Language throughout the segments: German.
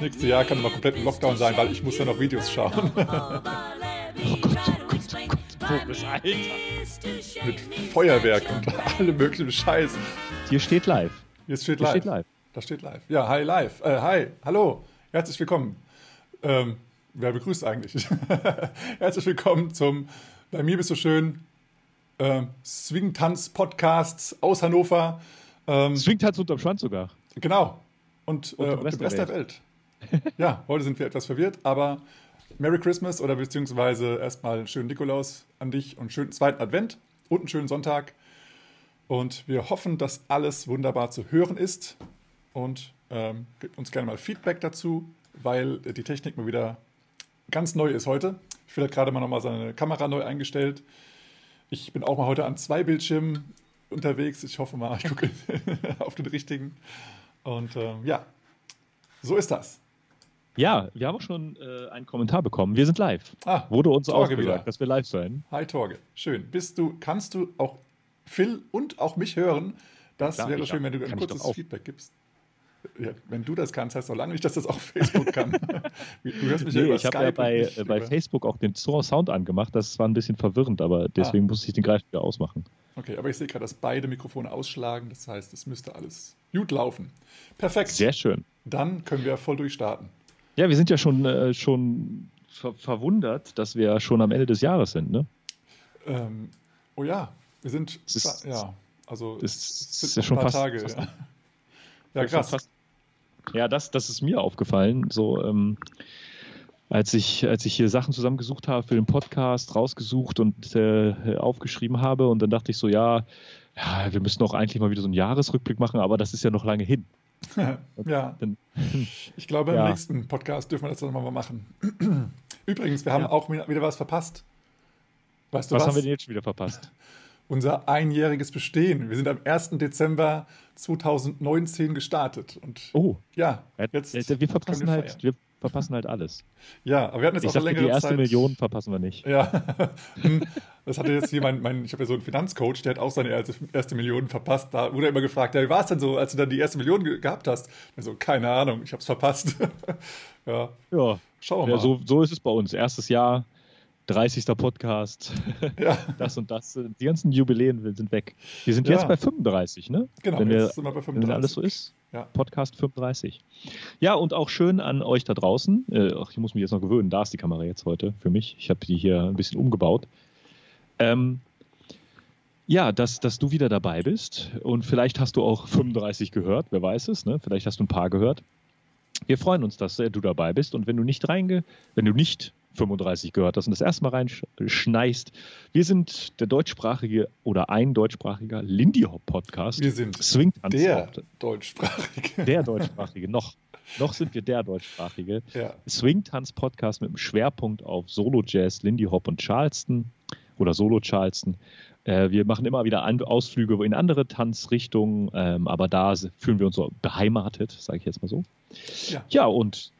nächste Jahr kann immer komplett im Lockdown sein, weil ich muss ja noch Videos schauen. Oh Gott, oh Gott, oh Gott, Boris, Alter. Mit Feuerwerk und allem möglichen Scheiß. Hier steht live. Hier steht Hier live. steht live. Da steht live. Ja, hi live. Äh, hi, hallo. Herzlich willkommen. Ähm, wer begrüßt eigentlich? Herzlich willkommen zum Bei mir bist du schön ähm, Swing-Tanz-Podcast aus Hannover. Ähm, Swingt halt unterm Schwanz sogar. Genau. Und, Und äh, und dem Rest der Welt. Ja, heute sind wir etwas verwirrt, aber Merry Christmas oder beziehungsweise erstmal einen schönen Nikolaus an dich und einen schönen zweiten Advent und einen schönen Sonntag. Und wir hoffen, dass alles wunderbar zu hören ist. Und ähm, gebt uns gerne mal Feedback dazu, weil die Technik mal wieder ganz neu ist heute. Phil hat gerade mal nochmal seine Kamera neu eingestellt. Ich bin auch mal heute an zwei Bildschirmen unterwegs. Ich hoffe mal, ich gucke auf den richtigen. Und ähm, ja, so ist das. Ja, wir haben auch schon äh, einen Kommentar bekommen. Wir sind live. Ah, Wurde uns Torge ausgesagt, wieder. dass wir live sein. Hi Torge, schön. Bist du, kannst du auch Phil und auch mich hören? Das Klar, wäre schön, wenn du ein kurzes auch. Feedback gibst. Ja, wenn du das kannst, heißt doch lange nicht, dass das auch Facebook kann. Du hörst mich ja Nee, über ich habe ja bei, äh, bei Facebook auch den Sound angemacht. Das war ein bisschen verwirrend, aber deswegen musste ich den gleich wieder ausmachen. Okay, aber ich sehe gerade, dass beide Mikrofone ausschlagen. Das heißt, es müsste alles gut laufen. Perfekt. Sehr schön. Dann können wir voll durchstarten. Ja, wir sind ja schon, äh, schon ver verwundert, dass wir schon am Ende des Jahres sind. Ne? Ähm, oh ja, wir sind, ist- ja, also es sind ja schon fast- Tage. fast- ja. ja, krass. Fast- Ja, das, das ist mir aufgefallen. So, ähm, als ich, als ich hier Sachen zusammengesucht habe für den Podcast, rausgesucht und äh, aufgeschrieben habe, und dann dachte ich so, ja, ja, wir müssen doch eigentlich mal wieder so einen Jahresrückblick machen, aber das ist ja noch lange hin. ja, ich glaube, im Ja. nächsten Podcast dürfen wir das dann nochmal machen. Übrigens, wir haben Ja. auch wieder was verpasst. Weißt du was was? haben wir denn jetzt schon wieder verpasst? Unser einjähriges Bestehen. Wir sind am 1. Dezember 2019 gestartet. Und Oh, ja, jetzt wir verpassen wir halt, wir verpassen halt alles. Ja, aber wir hatten jetzt Ich auch dachte, längere die erste Zeit. Million verpassen wir nicht. Ja, Hm, das hatte jetzt hier mein, mein ich habe ja so einen Finanzcoach, der hat auch seine erste, erste Million verpasst. Da wurde er immer gefragt, ja, wie war es denn so, als du dann die erste Million ge gehabt hast? Und so, keine Ahnung, ich habe es verpasst. ja, Ja, schauen wir ja mal. so, so ist es bei uns. Erstes Jahr, 30. Podcast, Ja, das und das. Die ganzen Jubiläen sind weg. Wir sind Ja. jetzt bei 35, ne? genau, Wenn wir jetzt sind wir bei Wenn 35. alles so ist. Ja. Podcast 35. Ja, und auch schön an euch da draußen. Äh, ich muss mich jetzt noch gewöhnen. Da ist die Kamera jetzt heute für mich. Ich habe die hier ein bisschen umgebaut. Ähm, ja, dass, dass du wieder dabei bist. Und vielleicht hast du auch 35 gehört. Wer weiß es, ne? Vielleicht hast du ein paar gehört. Wir freuen uns, dass äh, du dabei bist. Und wenn du nicht reinge, wenn du nicht 35 gehört hast und das erste Mal reinschneist, wir sind der deutschsprachige oder ein deutschsprachiger Lindy Hop Podcast. Wir sind Swingtanz der deutschsprachige. der deutschsprachige, noch. Noch sind wir der deutschsprachige Ja, Swing-Tanz-Podcast mit dem Schwerpunkt auf Solo-Jazz, Lindy Hop und Charleston oder Solo-Charleston. Äh, wir machen immer wieder Ausflüge in andere Tanzrichtungen, ähm, aber da fühlen wir uns so beheimatet, sage ich jetzt mal so. Ja. Ja, und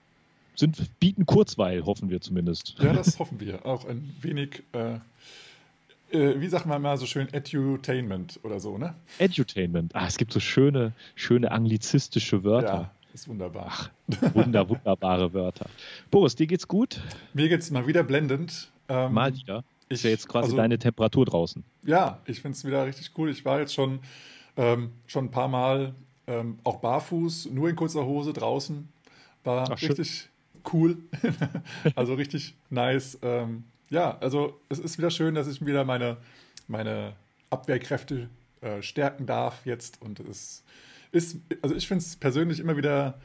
sind, bieten Kurzweil, hoffen wir zumindest. ja, das hoffen wir. Auch ein wenig, äh, äh, wie sagt man mal so schön, Edutainment oder so, ne? Edutainment. Ah, es gibt so schöne, schöne anglizistische Wörter. Ja, ist wunderbar. Ach, wunder, wunderbare Wörter. Boris, dir geht's gut? Mir geht es mal wieder blendend. Ähm, Mal wieder. ich- Ist ja jetzt quasi also- deine Temperatur draußen. Ja, ich finde es wieder richtig cool. Ich war jetzt schon, ähm, schon ein paar Mal ähm, auch barfuß, nur in kurzer Hose draußen. War Ach, richtig cool. also richtig nice. Ähm, ja, also es ist wieder schön, dass ich wieder meine, meine Abwehrkräfte äh, stärken darf jetzt. Und es ist, also ich finde es persönlich immer wieder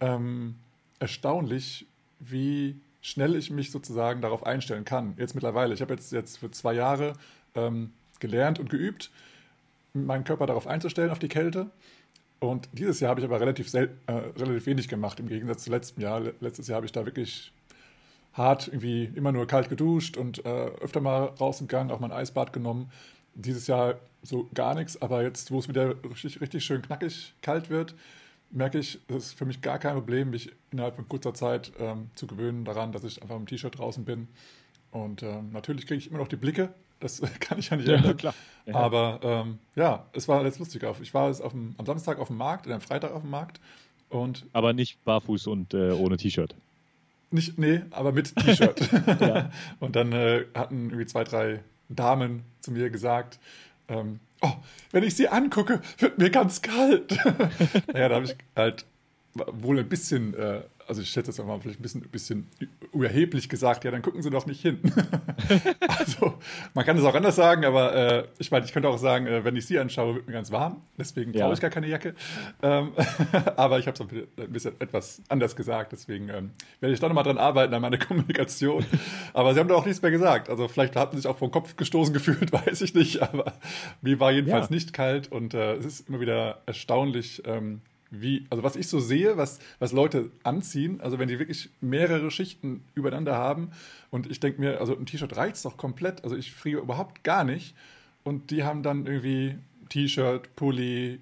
ähm, erstaunlich, wie schnell ich mich sozusagen darauf einstellen kann. Jetzt mittlerweile. Ich habe jetzt, jetzt für zwei Jahre ähm, gelernt und geübt, meinen Körper darauf einzustellen, auf die Kälte. Und dieses Jahr habe ich aber relativ, äh, relativ wenig gemacht, im Gegensatz zu letztem Jahr. Le- Letztes Jahr habe ich da wirklich hart irgendwie immer nur kalt geduscht und äh, öfter mal rausgegangen, auch mal ein Eisbad genommen. Dieses Jahr so gar nichts, aber jetzt, wo es wieder richtig, richtig schön knackig kalt wird, merke ich, es ist für mich gar kein Problem, mich innerhalb von kurzer Zeit ähm, zu gewöhnen daran, dass ich einfach im T-Shirt draußen bin. Und ähm, natürlich kriege ich immer noch die Blicke, das kann ich ja nicht ändern. klar. Ja. Aber ähm, ja, es war jetzt lustig. Auf- Ich war jetzt dem, am Samstag auf dem Markt, oder am Freitag auf dem Markt Und aber nicht barfuß und äh, ohne T-Shirt. Nicht, nee, aber mit T-Shirt. ja. Und dann äh, hatten irgendwie zwei, drei Damen zu mir gesagt, ähm, oh, wenn ich sie angucke, wird mir ganz kalt. naja, da habe ich halt wohl ein bisschen äh, also ich schätze das mal vielleicht ein bisschen, bisschen überheblich gesagt, ja, dann gucken Sie doch nicht hin. also man kann es auch anders sagen, aber äh, ich meine, ich könnte auch sagen, äh, wenn ich Sie anschaue, wird mir ganz warm. Deswegen ja. brauche ich gar keine Jacke. Ähm, aber ich habe es ein bisschen etwas anders gesagt. Deswegen ähm, werde ich da nochmal dran arbeiten an meiner Kommunikation. aber Sie haben da auch nichts mehr gesagt. Also vielleicht haben Sie sich auch vom Kopf gestoßen gefühlt, weiß ich nicht. Aber mir war jedenfalls ja. nicht kalt und äh, es ist immer wieder erstaunlich, ähm, wie, also was ich so sehe, was, was Leute anziehen, also wenn die wirklich mehrere Schichten übereinander haben und ich denke mir, also ein T-Shirt reicht doch komplett, also ich friere überhaupt gar nicht und die haben dann irgendwie T-Shirt, Pulli,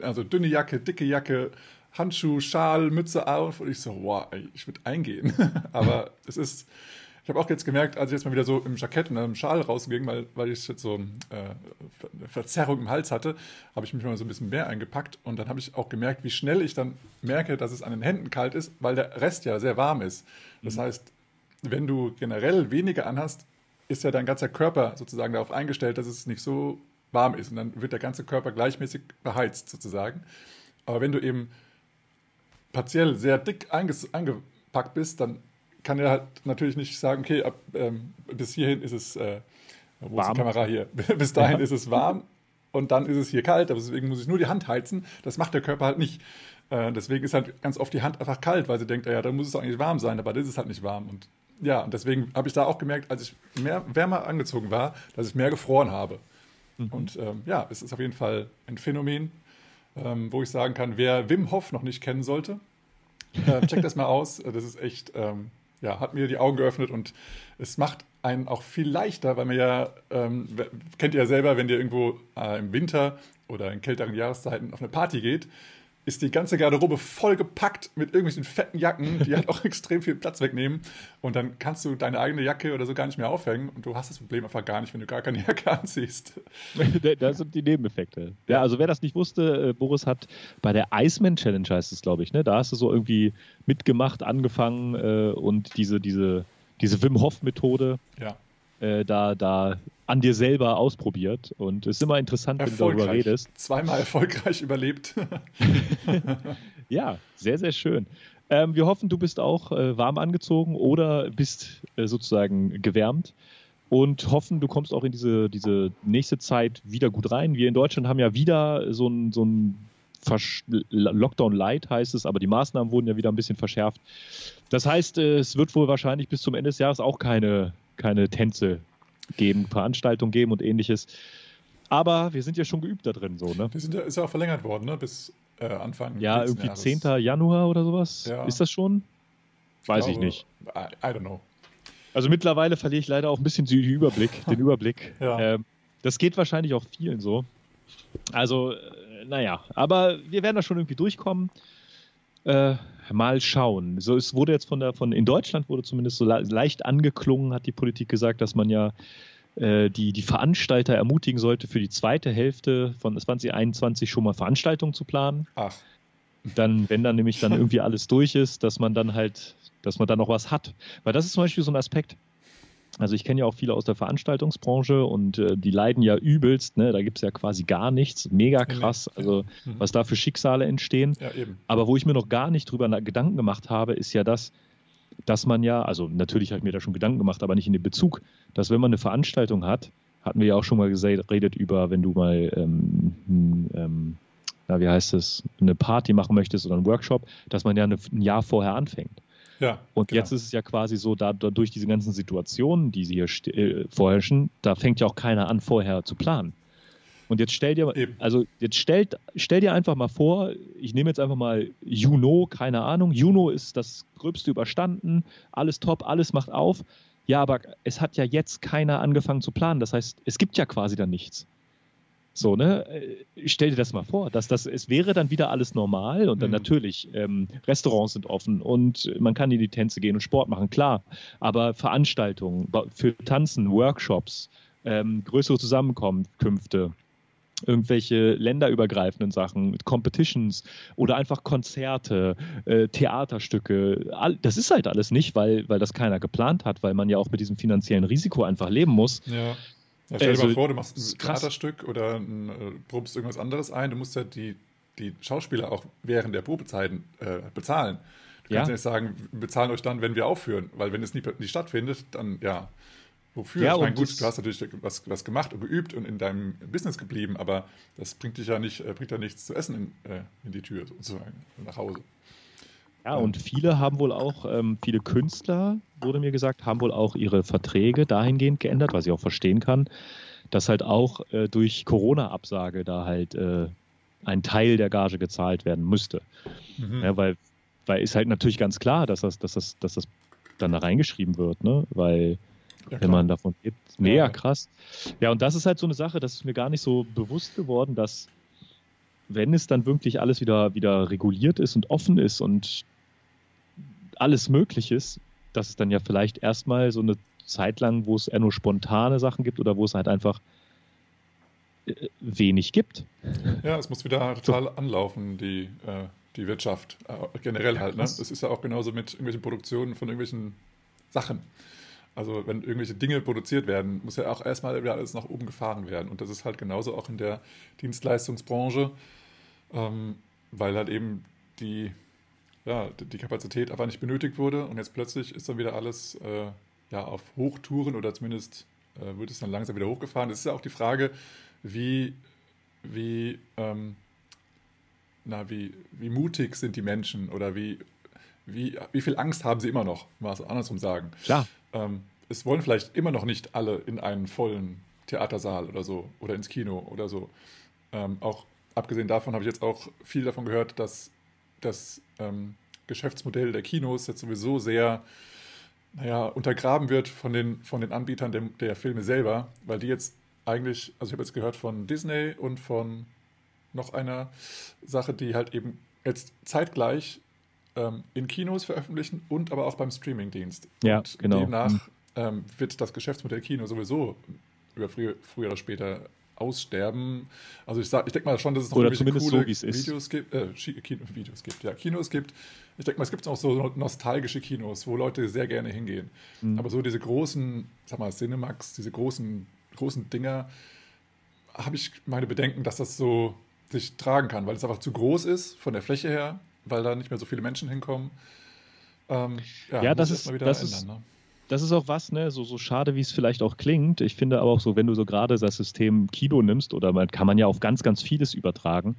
also dünne Jacke, dicke Jacke, Handschuh, Schal, Mütze auf und ich so, wow, ich würde eingehen, aber es ist ich habe auch jetzt gemerkt, als ich jetzt mal wieder so im Jackett und einem Schal rausging, weil, weil ich jetzt so äh, Verzerrung im Hals hatte, habe ich mich mal so ein bisschen mehr eingepackt und dann habe ich auch gemerkt, wie schnell ich dann merke, dass es an den Händen kalt ist, weil der Rest ja sehr warm ist. Das mhm. heißt, wenn du generell weniger anhast, ist ja dein ganzer Körper sozusagen darauf eingestellt, dass es nicht so warm ist und dann wird der ganze Körper gleichmäßig beheizt sozusagen. Aber wenn du eben partiell sehr dick eingepackt bist, dann kann er halt natürlich nicht sagen, okay, ab, ähm, bis hierhin ist es, äh, wo warm. ist die Kamera hier? bis dahin ja. ist es warm und dann ist es hier kalt, aber deswegen muss ich nur die Hand heizen. Das macht der Körper halt nicht. Äh, deswegen ist halt ganz oft die Hand einfach kalt, weil sie denkt, ja, da muss es eigentlich warm sein, aber das ist halt nicht warm. Und ja, und deswegen habe ich da auch gemerkt, als ich mehr wärmer angezogen war, dass ich mehr gefroren habe. Mhm. Und ähm, ja, es ist auf jeden Fall ein Phänomen, ähm, wo ich sagen kann, wer Wim Hof noch nicht kennen sollte, äh, checkt das mal aus. Das ist echt ähm, ja, hat mir die Augen geöffnet und es macht einen auch viel leichter, weil man ja, ähm, kennt ihr ja selber, wenn ihr irgendwo äh, im Winter oder in kälteren Jahreszeiten auf eine Party geht, ist die ganze Garderobe vollgepackt mit irgendwelchen fetten Jacken, die halt auch extrem viel Platz wegnehmen. Und dann kannst du deine eigene Jacke oder so gar nicht mehr aufhängen. Und du hast das Problem einfach gar nicht, wenn du gar keine Jacke anziehst. Das sind die Nebeneffekte. Ja, also wer das nicht wusste, äh, Boris hat bei der Iceman Challenge heißt es, glaube ich, ne? Da hast du so irgendwie mitgemacht, angefangen äh, und diese, diese, diese Wim Hof-Methode. Ja äh, da, da an dir selber ausprobiert. Und es ist immer interessant, wenn du darüber redest. Zweimal erfolgreich überlebt. ja, sehr, sehr schön. Ähm, wir hoffen, du bist auch äh, warm angezogen oder bist äh, sozusagen gewärmt und hoffen, du kommst auch in diese, diese nächste Zeit wieder gut rein. Wir in Deutschland haben ja wieder so ein, so ein Lockdown Light heißt es, aber die Maßnahmen wurden ja wieder ein bisschen verschärft. Das heißt, äh, es wird wohl wahrscheinlich bis zum Ende des Jahres auch keine keine Tänze geben, Veranstaltungen geben und ähnliches. Aber wir sind ja schon geübt da drin, so, ne? Wir sind ja, ist ja auch verlängert worden, ne? Bis äh, Anfang. Ja, irgendwie Jahres. 10. Januar oder sowas. Ja. Ist das schon? Weiß ich, glaube, ich nicht. I, I, don't know. Also mittlerweile verliere ich leider auch ein bisschen den Überblick. Den Überblick. ja. ähm, das geht wahrscheinlich auch vielen so. Also, äh, naja, aber wir werden da schon irgendwie durchkommen. Äh, mal schauen. So, es wurde jetzt von der, von in Deutschland wurde zumindest so leicht angeklungen, hat die Politik gesagt, dass man ja äh, die, die Veranstalter ermutigen sollte, für die zweite Hälfte von 2021 schon mal Veranstaltungen zu planen. Ach. Dann, wenn dann nämlich dann irgendwie alles durch ist, dass man dann halt, dass man dann noch was hat. Weil das ist zum Beispiel so ein Aspekt. Also ich kenne ja auch viele aus der Veranstaltungsbranche und äh, die leiden ja übelst, ne? da gibt es ja quasi gar nichts, mega krass, also mhm. was da für Schicksale entstehen. Ja, Aber wo ich mir noch gar nicht drüber Gedanken gemacht habe, ist ja das, dass man ja, also natürlich habe ich mir da schon Gedanken gemacht, aber nicht in dem Bezug, dass wenn man eine Veranstaltung hat, hatten wir ja auch schon mal geredet über, wenn du mal, ähm, ähm, na, wie heißt es, eine Party machen möchtest oder einen Workshop, dass man ja eine, ein Jahr vorher anfängt. Ja, und genau. jetzt ist es ja quasi so, da, durch diese ganzen Situationen, die sie hier äh, vorherrschen, da fängt ja auch keiner an, vorher zu planen. Und jetzt stell dir, Eben. also jetzt stellt, stell dir einfach mal vor, ich nehme jetzt einfach mal Juno, keine Ahnung. Juno ist das Gröbste überstanden, alles top, alles macht auf. Ja, aber es hat ja jetzt keiner angefangen zu planen. Das heißt, es gibt ja quasi dann nichts. So, ne? Äh, stell dir das mal vor, dass das, es wäre dann wieder alles normal und dann mhm. natürlich, ähm, Restaurants sind offen und man kann in die Tänze gehen und Sport machen, klar. Aber Veranstaltungen für Tanzen, Workshops, ähm, größere Zusammenkünfte, irgendwelche länderübergreifenden Sachen, Competitions oder einfach Konzerte, äh, Theaterstücke. All, das ist halt alles nicht, weil, weil das keiner geplant hat, weil man ja auch mit diesem finanziellen Risiko einfach leben muss. Ja. Ja stell dir also, mal vor, du machst ein Theaterstück oder ein, äh, probst irgendwas anderes ein, du musst ja die, die Schauspieler auch während der Probezeiten äh, bezahlen. Du kannst ja nicht sagen, wir bezahlen euch dann, wenn wir aufführen, weil wenn es nie, nie stattfindet, dann ja, Wofür? Ja, ich meine, gut, du hast natürlich was, was gemacht und geübt und in deinem Business geblieben, aber das bringt dich ja nicht, äh, bringt ja nichts zu essen in, äh, in die Tür sozusagen, nach Hause. Ja, und viele haben wohl auch, ähm, viele Künstler, wurde mir gesagt, haben wohl auch ihre Verträge dahingehend geändert, was ich auch verstehen kann, dass halt auch äh, durch Corona-Absage da halt äh, ein Teil der Gage gezahlt werden müsste. Mhm. Ja, weil, weil ist halt natürlich ganz klar, dass das, dass das, dass das dann da reingeschrieben wird, ne? Weil ja, wenn man davon geht. Mega ja. krass. Ja, und das ist halt so eine Sache, das ist mir gar nicht so bewusst geworden, dass wenn es dann wirklich alles wieder, wieder reguliert ist und offen ist und alles möglich ist, dass es dann ja vielleicht erstmal so eine Zeit lang, wo es eher nur spontane Sachen gibt oder wo es halt einfach äh, wenig gibt. Ja, es muss wieder total so. anlaufen, die, äh, die Wirtschaft. Äh, generell halt. Ne? Das ist ja auch genauso mit irgendwelchen Produktionen von irgendwelchen Sachen. Also wenn irgendwelche Dinge produziert werden, muss ja auch erstmal wieder alles nach oben gefahren werden. Und das ist halt genauso auch in der Dienstleistungsbranche, ähm, weil halt eben die, ja, die Kapazität einfach nicht benötigt wurde. Und jetzt plötzlich ist dann wieder alles äh, ja, auf Hochtouren oder zumindest äh, wird es dann langsam wieder hochgefahren. Es ist ja auch die Frage, wie, wie, ähm, na, wie, wie mutig sind die Menschen oder wie, wie, wie viel Angst haben sie immer noch, mal so andersrum sagen. Klar. Ähm, es wollen vielleicht immer noch nicht alle in einen vollen Theatersaal oder so oder ins Kino oder so. Ähm, auch abgesehen davon habe ich jetzt auch viel davon gehört, dass das ähm, Geschäftsmodell der Kinos jetzt sowieso sehr naja, untergraben wird von den, von den Anbietern der, der Filme selber, weil die jetzt eigentlich, also ich habe jetzt gehört von Disney und von noch einer Sache, die halt eben jetzt zeitgleich ähm, in Kinos veröffentlichen und aber auch beim Streamingdienst. Ja, und genau. Demnach mhm. ähm, wird das Geschäftsmodell Kino sowieso über früher, früher oder später aussterben. Also ich, ich denke mal schon, dass es noch oder zumindest coole so, Videos gibt, äh, Kino, Videos gibt, ja, Kinos gibt. Ich denke mal, es gibt auch so nostalgische Kinos, wo Leute sehr gerne hingehen. Mhm. Aber so diese großen, sag mal, Cinemax, diese großen, großen Dinger, habe ich meine Bedenken, dass das so sich tragen kann, weil es einfach zu groß ist von der Fläche her weil da nicht mehr so viele Menschen hinkommen. Ähm, ja, ja das, ist, das, ändern, ist, ne? Das ist auch was, ne, so, so schade, wie es vielleicht auch klingt. Ich finde aber auch so, wenn du so gerade das System Kino nimmst, oder man kann man ja auf ganz, ganz vieles übertragen,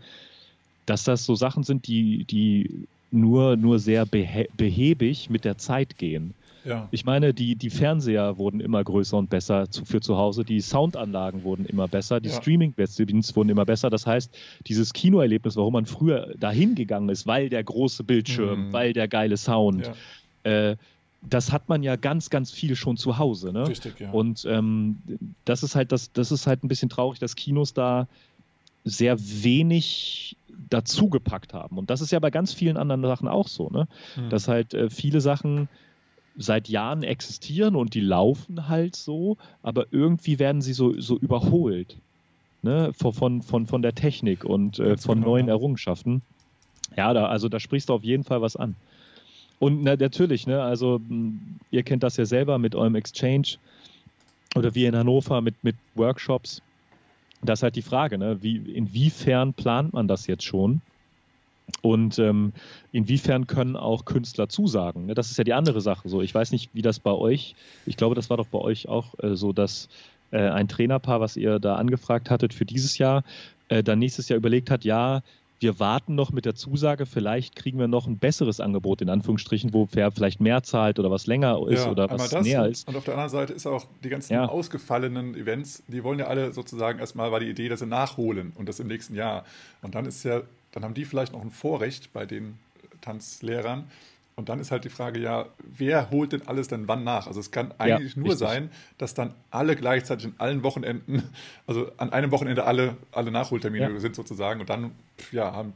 dass das so Sachen sind, die, die nur, nur sehr behäbig mit der Zeit gehen. Ja. Ich meine, die, die Fernseher wurden immer größer und besser zu, für zu Hause, die Soundanlagen wurden immer besser, die ja. Streaming-Dienste wurden immer besser. Das heißt, dieses Kinoerlebnis, warum man früher dahin gegangen ist, weil der große Bildschirm, mhm. weil der geile Sound, ja. äh, das hat man ja ganz, ganz viel schon zu Hause. Ne? Richtig, ja. Und ähm, das ist halt das, das ist halt ein bisschen traurig, dass Kinos da sehr wenig dazugepackt haben. Und das ist ja bei ganz vielen anderen Sachen auch so, ne? Mhm. Dass halt äh, viele Sachen seit Jahren existieren und die laufen halt so, aber irgendwie werden sie so, so überholt ne? von, von, von der Technik und äh, von genau, neuen ja. Errungenschaften. Ja, da, also da sprichst du auf jeden Fall was an. Und na, natürlich, ne, also ihr kennt das ja selber mit eurem Exchange oder wie in Hannover mit, mit Workshops. Das ist halt die Frage, ne? wie, inwiefern plant man das jetzt schon? Und ähm, inwiefern können auch Künstler zusagen? Ne, das ist ja die andere Sache. So, ich weiß nicht, wie das bei euch. Ich glaube, das war doch bei euch auch äh, so, dass äh, ein Trainerpaar, was ihr da angefragt hattet für dieses Jahr, äh, dann nächstes Jahr überlegt hat, ja, wir warten noch mit der Zusage, vielleicht kriegen wir noch ein besseres Angebot, in Anführungsstrichen, wo wer vielleicht mehr zahlt oder was länger ist ja, oder was näher ist. Und auf der anderen Seite ist auch die ganzen ja. ausgefallenen Events, die wollen ja alle sozusagen erstmal, war die Idee, dass sie nachholen und das im nächsten Jahr. Und dann ist ja dann haben die vielleicht noch ein Vorrecht bei den Tanzlehrern. Und dann ist halt die Frage, ja, wer holt denn alles denn wann nach? Also es kann eigentlich ja, nur richtig. sein, dass dann alle gleichzeitig in allen Wochenenden, also an einem Wochenende alle, alle Nachholtermine ja. sind sozusagen. Und dann ja, haben,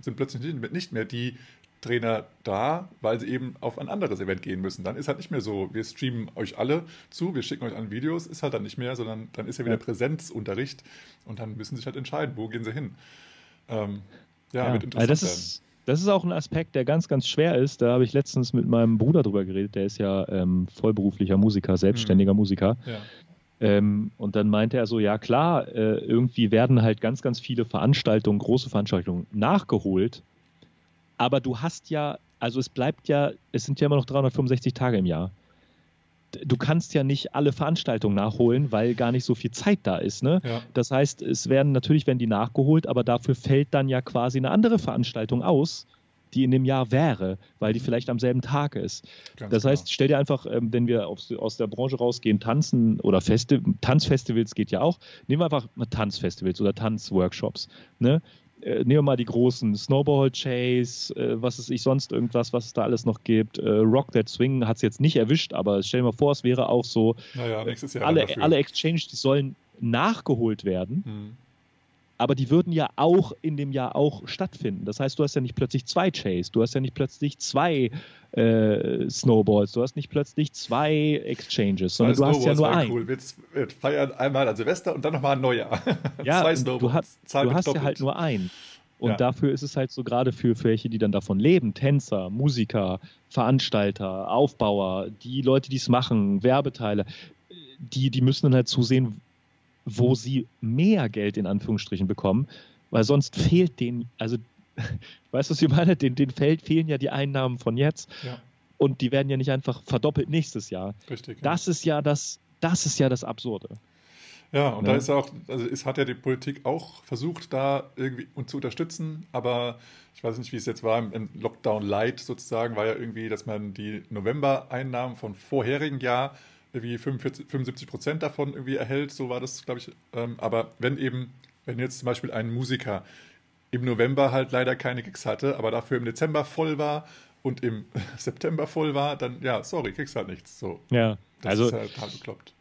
sind plötzlich nicht mehr die Trainer da, weil sie eben auf ein anderes Event gehen müssen. Dann ist halt nicht mehr so, wir streamen euch alle zu, wir schicken euch an Videos, ist halt dann nicht mehr, sondern dann ist ja wieder Präsenzunterricht und dann müssen sie sich halt entscheiden, wo gehen sie hin. Ähm, ja, ja, wird interessant also das Ist, das ist auch ein Aspekt, der ganz, ganz schwer ist. Da habe ich letztens mit meinem Bruder drüber geredet, der ist ja ähm, vollberuflicher Musiker, selbstständiger mhm. Musiker. Ja. Ähm, und dann meinte er so, ja klar, äh, irgendwie werden halt ganz, ganz viele Veranstaltungen, große Veranstaltungen nachgeholt. Aber du hast ja, also es bleibt ja, es sind ja immer noch 365 Tage im Jahr. Du kannst ja nicht alle Veranstaltungen nachholen, weil gar nicht so viel Zeit da ist. Ne? Ja. Das heißt, es werden natürlich werden die nachgeholt, aber dafür fällt dann ja quasi eine andere Veranstaltung aus die in dem Jahr wäre, weil die vielleicht am selben Tag ist. Ganz das heißt, stell dir einfach, ähm, wenn wir aus, aus der Branche rausgehen, tanzen oder Festi Tanzfestivals geht ja auch, nehmen wir einfach mal Tanzfestivals oder Tanzworkshops. Ne? Äh, nehmen wir mal die großen Snowball Chase, äh, was ist ich sonst irgendwas, was es da alles noch gibt. Äh, Rock That Swing hat es jetzt nicht erwischt, aber stell dir mal vor, es wäre auch so, naja, Jahr alle, alle Exchange, die sollen nachgeholt werden. Hm aber die würden ja auch in dem Jahr auch stattfinden. Das heißt, du hast ja nicht plötzlich zwei Chase, du hast ja nicht plötzlich zwei äh, Snowballs, du hast nicht plötzlich zwei Exchanges, sondern du hast ja nur einen. Cool. Wir, wir, feiern einmal an Silvester und dann nochmal ein Neujahr. Ja, zwei Snowballs. Du, hast, du hast ja halt nur einen. Und ja. dafür ist es halt so gerade für, für welche, die dann davon leben, Tänzer, Musiker, Veranstalter, Aufbauer, die Leute, die es machen, Werbeteile, die, die müssen dann halt zusehen, wo sie mehr Geld in Anführungsstrichen bekommen, weil sonst fehlt denen, also weißt du, was ich meine? Den, den Feld fehlen ja die Einnahmen von jetzt ja. und die werden ja nicht einfach verdoppelt nächstes Jahr. Richtig. Das ja. ist ja das, das ist ja das Absurde. Ja, und ja. da ist auch, also es hat ja die Politik auch versucht, da irgendwie uns zu unterstützen, aber ich weiß nicht, wie es jetzt war im Lockdown Light sozusagen, war ja irgendwie, dass man die November-Einnahmen von vorherigen Jahr irgendwie 45, 75 Prozent davon irgendwie erhält, so war das, glaube ich. Ähm, aber wenn eben, wenn jetzt zum Beispiel ein Musiker im November halt leider keine Gigs hatte, aber dafür im Dezember voll war und im September voll war, dann ja, sorry, kriegst halt nichts. So. Ja, das also, ist halt total bekloppt.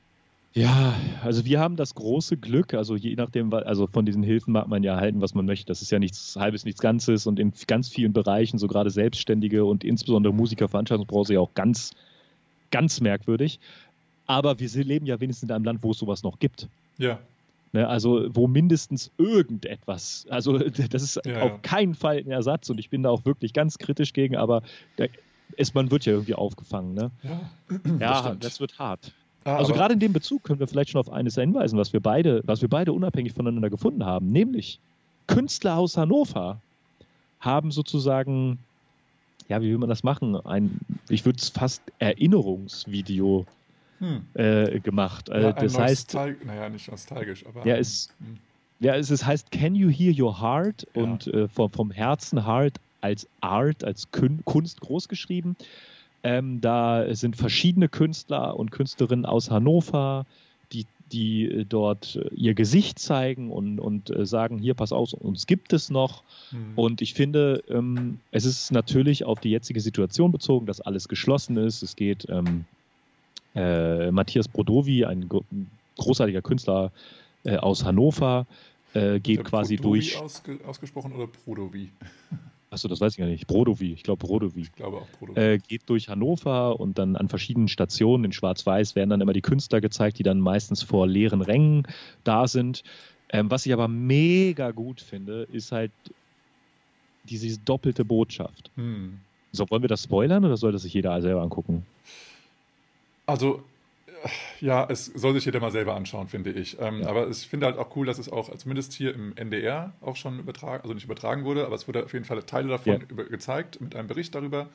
Ja, also wir haben das große Glück, also je nachdem, also von diesen Hilfen mag man ja halten, was man möchte. Das ist ja nichts Halbes, nichts Ganzes und in ganz vielen Bereichen, so gerade Selbstständige und insbesondere Musiker, Veranstaltungsbranche ja auch ganz, ganz merkwürdig. Aber wir leben ja wenigstens in einem Land, wo es sowas noch gibt. Ja. Ne, also wo mindestens irgendetwas, also das ist ja, auf ja. keinen Fall ein Ersatz und ich bin da auch wirklich ganz kritisch gegen, aber da ist, man wird ja irgendwie aufgefangen. Ne? Ja, ja das, das wird hart. Ah, also gerade in dem Bezug können wir vielleicht schon auf eines hinweisen, was wir beide, was wir beide unabhängig voneinander gefunden haben, nämlich Künstler aus Hannover haben sozusagen, ja, wie will man das machen? Ein, ich würde es fast Erinnerungsvideo hm. äh, gemacht. Ja, äh, das heißt, naja, nicht nostalgisch, aber. Ja, es, hm. ja, es, es heißt Can You Hear Your Heart ja. und äh, vom, vom Herzen Heart als Art, als Kunst großgeschrieben. Ähm, da sind verschiedene Künstler und Künstlerinnen aus Hannover, die, die äh, dort äh, ihr Gesicht zeigen und, und sagen, hier, pass auf, uns gibt es noch. Mhm. Und ich finde, ähm, es ist natürlich auf die jetzige Situation bezogen, dass alles geschlossen ist. Es geht ähm, äh, Matthias Brodowi, ein großartiger Künstler äh, aus Hannover, äh, geht quasi Brodowi durch. Ausge ausgesprochen oder Brodowi? Achso, das weiß ich gar nicht. Brodowi, ich glaube Brodowi. Ich glaube auch Brodowi. Äh, geht durch Hannover und dann an verschiedenen Stationen in Schwarz-Weiß werden dann immer die Künstler gezeigt, die dann meistens vor leeren Rängen da sind. Ähm, was ich aber mega gut finde, ist halt diese doppelte Botschaft. Hm. So, wollen wir das spoilern oder soll das sich jeder selber angucken? Also, äh, ja, es soll sich jeder mal selber anschauen, finde ich. Ähm, ja. Aber ich finde halt auch cool, dass es auch zumindest hier im NDR auch schon übertragen, also nicht übertragen wurde, aber es wurde auf jeden Fall Teile davon ja. über, gezeigt mit einem Bericht darüber.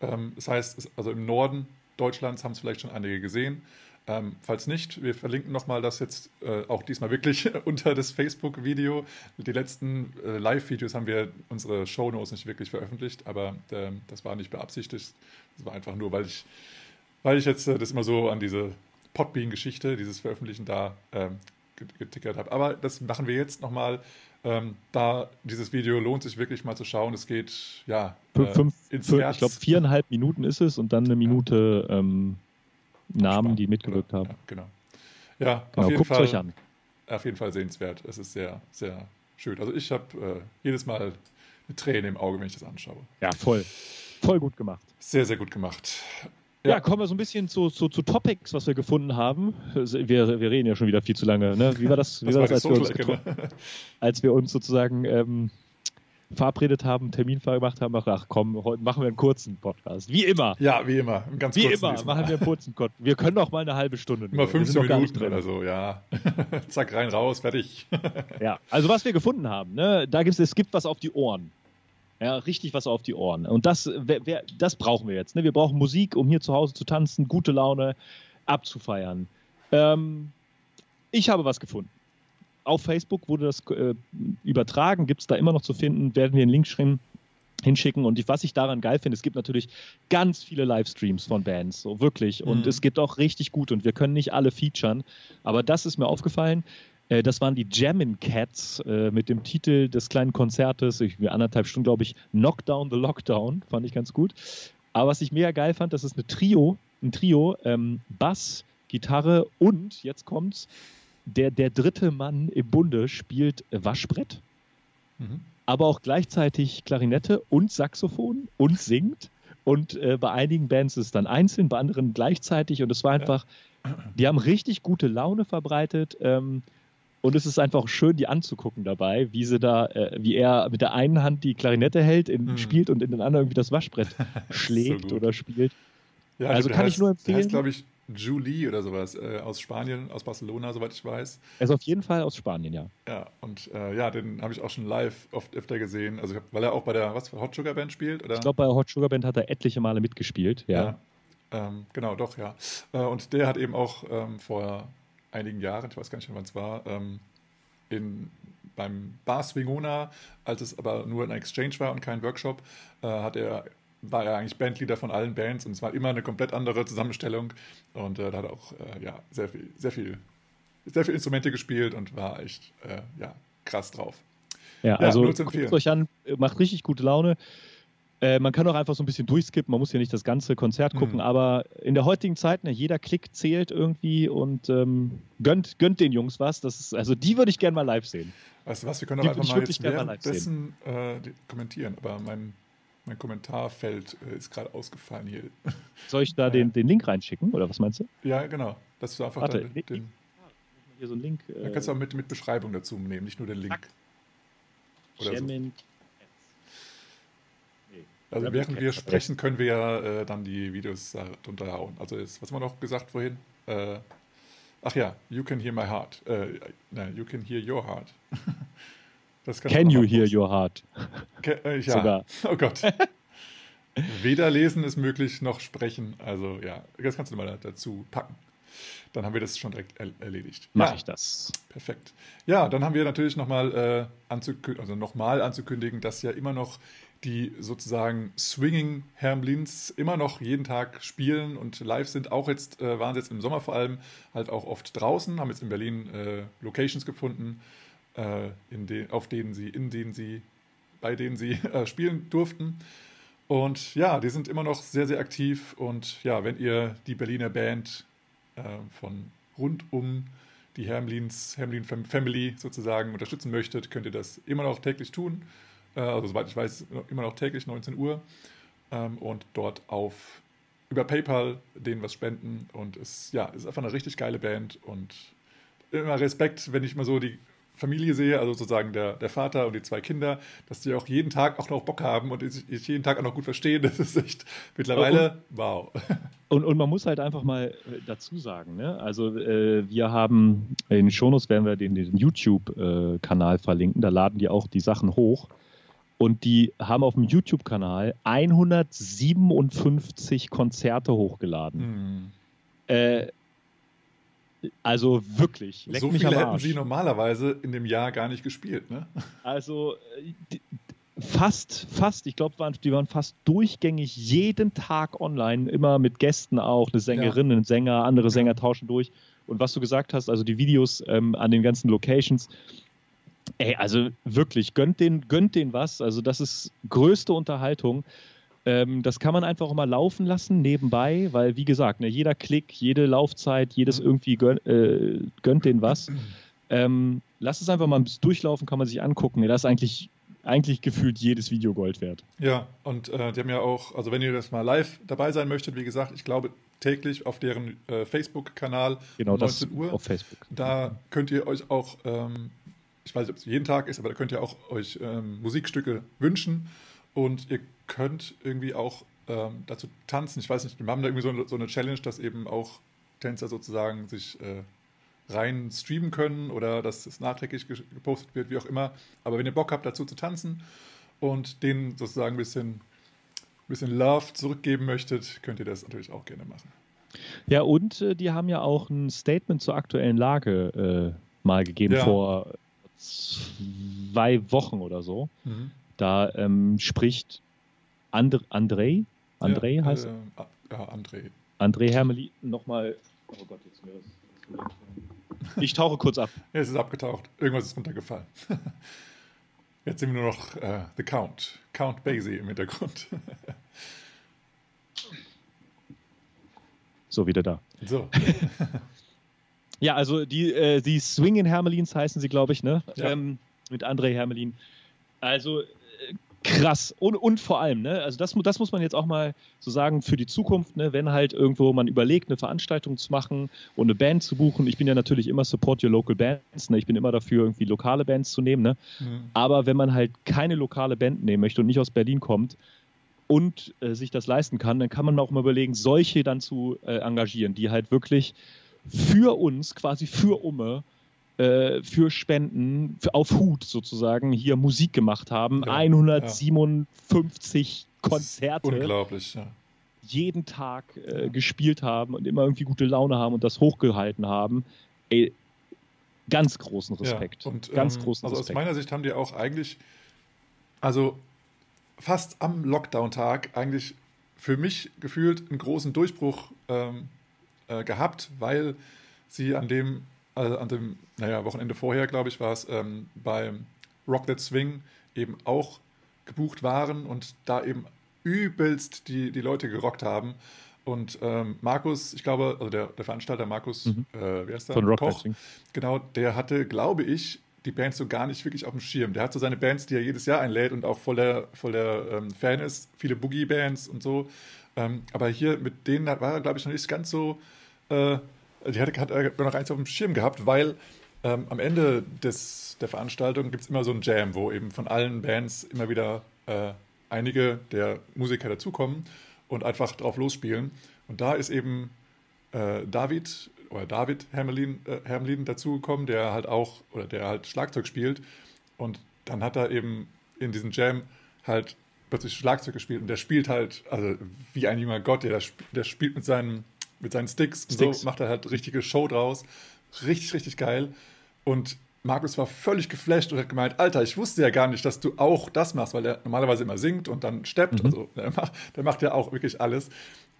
Ähm, das heißt, also im Norden Deutschlands haben es vielleicht schon einige gesehen. Ähm, falls nicht, wir verlinken nochmal das jetzt äh, auch diesmal wirklich unter das Facebook-Video. Die letzten äh, Live-Videos haben wir unsere Shownotes nicht wirklich veröffentlicht, aber äh, das war nicht beabsichtigt. Das war einfach nur, weil ich weil ich jetzt äh, das immer so an diese Podbean-Geschichte, dieses Veröffentlichen da ähm, getickert habe. Aber das machen wir jetzt nochmal. Ähm, da dieses Video lohnt sich wirklich mal zu schauen. Es geht ja äh, fünf, ins fünf, Ich glaube viereinhalb Minuten ist es und dann eine Minute ja. ähm, Namen, Spannend, die mitgewirkt oder? haben. Ja, genau. Ja, genau, auf jeden Fall. Euch an. Auf jeden Fall sehenswert. Es ist sehr, sehr schön. Also ich habe äh, jedes Mal eine Träne im Auge, wenn ich das anschaue. Ja, voll. Voll gut gemacht. Sehr, sehr gut gemacht. Ja, kommen wir so ein bisschen zu, zu, zu, Topics, was wir gefunden haben. Wir, wir reden ja schon wieder viel zu lange. Ne? Wie war das, wie das war das, als, wir uns, als wir uns sozusagen ähm, verabredet haben, Termin vermacht haben, ach komm, heute machen wir einen kurzen Podcast. Wie immer. Ja, wie immer. Ganz wie immer machen wir einen kurzen Podcast. Wir können auch mal eine halbe Stunde. Immer 15 Minuten oder so, ja. Zack, rein, raus, fertig. ja, also was wir gefunden haben, ne, da gibt es, es gibt was auf die Ohren. Ja, richtig was auf die Ohren. Und das, wer, wer, das brauchen wir jetzt. Ne? Wir brauchen Musik, um hier zu Hause zu tanzen, gute Laune abzufeiern. Ähm, ich habe was gefunden auf Facebook wurde das äh, übertragen, gibt es da immer noch zu finden, werden wir einen Link schreiben hinschicken. Und was ich daran geil finde, es gibt natürlich ganz viele Livestreams von Bands, so wirklich. Und mhm. es gibt auch richtig gut und wir können nicht alle featuren. Aber das ist mir aufgefallen. Äh, das waren die Jammin' Cats äh, mit dem Titel des kleinen Konzertes, ich, anderthalb Stunden, glaube ich, Knockdown the Lockdown, fand ich ganz gut. Aber was ich mega geil fand, das ist eine Trio, ein Trio, ähm, Bass, Gitarre und, jetzt kommt's, der, der dritte Mann im Bunde spielt Waschbrett, mhm. aber auch gleichzeitig Klarinette und Saxophon und singt. Und äh, bei einigen Bands ist es dann einzeln, bei anderen gleichzeitig. Und es war einfach, ja. die haben richtig gute Laune verbreitet. Ähm, und es ist einfach schön, die anzugucken dabei, wie sie da, äh, wie er mit der einen Hand die Klarinette hält, in, mhm. spielt und in den anderen irgendwie das Waschbrett schlägt so oder spielt. Ja, also kann heißt, ich nur empfehlen. Der heißt, glaube ich, Julie oder sowas äh, aus Spanien, aus Barcelona, soweit ich weiß. Er ist auf jeden Fall aus Spanien, ja. Ja, und äh, ja, den habe ich auch schon live oft öfter gesehen. Also, weil er auch bei der was, Hot Sugar Band spielt, oder? Ich glaube, bei der Hot Sugar Band hat er etliche Male mitgespielt, ja. ja ähm, genau, doch, ja. Äh, und der hat eben auch ähm, vor einigen Jahren, ich weiß gar nicht wann es war, ähm, in, beim Bar Swingona, als es aber nur ein Exchange war und kein Workshop, äh, hat er war er eigentlich Bandleader von allen Bands und es war immer eine komplett andere Zusammenstellung und äh, da hat er auch äh, ja, sehr viel, sehr viel, sehr viel Instrumente gespielt und war echt äh, ja, krass drauf. Ja, ja also guckt euch an, macht richtig gute Laune. Äh, man kann auch einfach so ein bisschen durchskippen, man muss ja nicht das ganze Konzert gucken, mhm. aber in der heutigen Zeit, ne, jeder Klick zählt irgendwie und ähm, gönnt, gönnt den Jungs was. Das ist, also die würde ich gerne mal live sehen. Weißt du was, wir können doch einfach mal jetzt währenddessen äh, kommentieren, aber mein mein Kommentarfeld äh, ist gerade ausgefallen hier. Soll ich da den, den Link reinschicken oder was meinst du? Ja, genau. Dass du einfach Warte, den, den hier so einen Link. Äh, dann kannst du auch mit, mit Beschreibung dazu nehmen, nicht nur den Link. Oder so. Also während wir sprechen, können wir ja äh, dann die Videos äh, drunter hauen. Also ist, was haben wir noch gesagt vorhin? Äh, ach ja, you can hear my heart. Äh, nein, you can hear your heart. Can you hear your heart? Ke äh, ja. Sogar. Oh Gott. Weder lesen ist möglich, noch sprechen. Also ja, das kannst du mal dazu packen. Dann haben wir das schon direkt er erledigt. Mache ja. ich das. Perfekt. Ja, dann haben wir natürlich nochmal äh, anzukündigen, also nochmal anzukündigen, dass ja immer noch die sozusagen Swinging Hermlins immer noch jeden Tag spielen und live sind. Auch jetzt äh, waren sie jetzt im Sommer vor allem halt auch oft draußen, haben jetzt in Berlin äh, Locations gefunden äh, in den, auf denen sie, in denen sie, bei denen sie äh, spielen durften. Und ja, die sind immer noch sehr, sehr aktiv. Und ja, wenn ihr die Berliner Band äh, von rund um die Hermlins, Hermlin Family sozusagen unterstützen möchtet, könnt ihr das immer noch täglich tun. Äh, also soweit ich weiß, immer noch täglich 19 Uhr. Ähm, und dort auf über PayPal denen was spenden. Und es ja, ist einfach eine richtig geile Band und immer Respekt, wenn ich mal so die Familie sehe, also sozusagen der, der Vater und die zwei Kinder, dass die auch jeden Tag auch noch Bock haben und sich jeden Tag auch noch gut verstehen. Das ist echt mittlerweile und, wow. Und, und man muss halt einfach mal äh, dazu sagen, ne? also äh, wir haben in den Shownotes werden wir den, den YouTube-Kanal verlinken, da laden die auch die Sachen hoch. Und die haben auf dem YouTube-Kanal 157 Konzerte hochgeladen. Hm. Äh, also wirklich. so viele hätten sie normalerweise in dem Jahr gar nicht gespielt, ne? Also fast, fast, ich glaube, die waren fast durchgängig jeden Tag online, immer mit Gästen auch, eine Sängerin, ja. ein Sänger, andere Sänger tauschen durch. Und was du gesagt hast, also die Videos ähm, an den ganzen Locations, ey, also wirklich, gönnt den, gönnt den was. Also das ist größte Unterhaltung. Ähm, das kann man einfach auch mal laufen lassen nebenbei, weil wie gesagt, ne, jeder Klick, jede Laufzeit, jedes irgendwie gön, äh, gönnt den was. Ähm, lass es einfach mal durchlaufen, kann man sich angucken. Das ist eigentlich eigentlich gefühlt jedes Video Gold wert. Ja, und äh, die haben ja auch, also wenn ihr das mal live dabei sein möchtet, wie gesagt, ich glaube täglich auf deren äh, Facebook-Kanal genau, um 19 Uhr. Auf Facebook. Da könnt ihr euch auch, ähm, ich weiß nicht, ob es jeden Tag ist, aber da könnt ihr auch euch ähm, Musikstücke wünschen und ihr könnt irgendwie auch ähm, dazu tanzen. Ich weiß nicht, wir haben da irgendwie so, so, eine Challenge, dass eben auch Tänzer sozusagen sich äh, rein streamen können oder dass es nachträglich gepostet wird, wie auch immer. Aber wenn ihr Bock habt, dazu zu tanzen und denen sozusagen ein bisschen, bisschen Love zurückgeben möchtet, könnt ihr das natürlich auch gerne machen. Ja, und äh, die haben ja auch ein Statement zur aktuellen Lage äh, mal gegeben ja. vor zwei Wochen oder so. Mhm. Da ähm, spricht And André, André ja, heißt äh, Ja, André. André Hermeli nochmal. Oh Gott, jetzt mir das. Ich tauche kurz ab. Ja, es ist abgetaucht. Irgendwas ist runtergefallen. Jetzt sind wir nur noch äh, The Count. Count Basie im Hintergrund. so, wieder da. So. ja, also die, äh, die Swingin' Hermelins heißen sie, glaube ich, ne? Ja. Ähm, mit André Hermelin. Also krass. Und, und vor allem, ne, also das, das muss man jetzt auch mal so sagen für die Zukunft, ne, wenn halt irgendwo man überlegt, eine Veranstaltung zu machen und eine Band zu buchen. Ich bin ja natürlich immer Support Your Local Bands, ne, ich bin immer dafür, irgendwie lokale Bands zu nehmen, ne. Mhm. Aber wenn man halt keine lokale Band nehmen möchte und nicht aus Berlin kommt, und äh, sich das leisten kann, dann kann man auch mal überlegen, solche dann zu äh, engagieren, die halt wirklich für uns, quasi für Umme, äh, für Spenden für, auf Hut sozusagen hier Musik gemacht haben. Ja, 157 ja. Konzerte. Unglaublich, ja. Jeden Tag äh, gespielt haben und immer irgendwie gute Laune haben und das hochgehalten haben. Ey, ganz großen Respekt. und, ganz ähm, großen also Respekt. aus meiner Sicht haben die auch eigentlich, also fast am Lockdown-Tag eigentlich für mich gefühlt einen großen Durchbruch ähm, äh, gehabt, weil sie an dem also an dem, naja, Wochenende vorher, glaube ich, war es ähm, beim Rock That Swing eben auch gebucht waren und da eben übelst die, die Leute gerockt haben. Und ähm, Markus, ich glaube, also der, der Veranstalter Markus, mhm. äh, wie heißt der? Von Rock Koch, genau, der hatte, glaube ich, die Bands so gar nicht wirklich auf dem Schirm. Der hat so seine Bands, die er jedes Jahr einlädt und auch voll der, voll der ähm, Fan ist, viele Boogie-Bands und so. Ähm, aber hier mit denen war er, glaube ich, noch nicht ganz so äh, die hat, hat noch eins auf dem Schirm gehabt, weil ähm, am Ende des, der Veranstaltung gibt es immer so ein Jam, wo eben von allen Bands immer wieder äh, einige der Musiker dazukommen und einfach drauf losspielen. Und da ist eben äh, David oder David Hermelin, äh, Hermelin dazugekommen, der halt auch, oder der halt Schlagzeug spielt. Und dann hat er eben in diesem Jam halt plötzlich Schlagzeug gespielt und der spielt halt, also wie ein junger Gott, der, der spielt mit seinen mit seinen Sticks, Sticks. und so macht er halt richtige Show draus. Richtig, richtig geil. Und Markus war völlig geflasht und hat gemeint, Alter, ich wusste ja gar nicht, dass du auch das machst, weil er normalerweise immer singt und dann steppt. Mhm. Also der macht, der macht ja auch wirklich alles.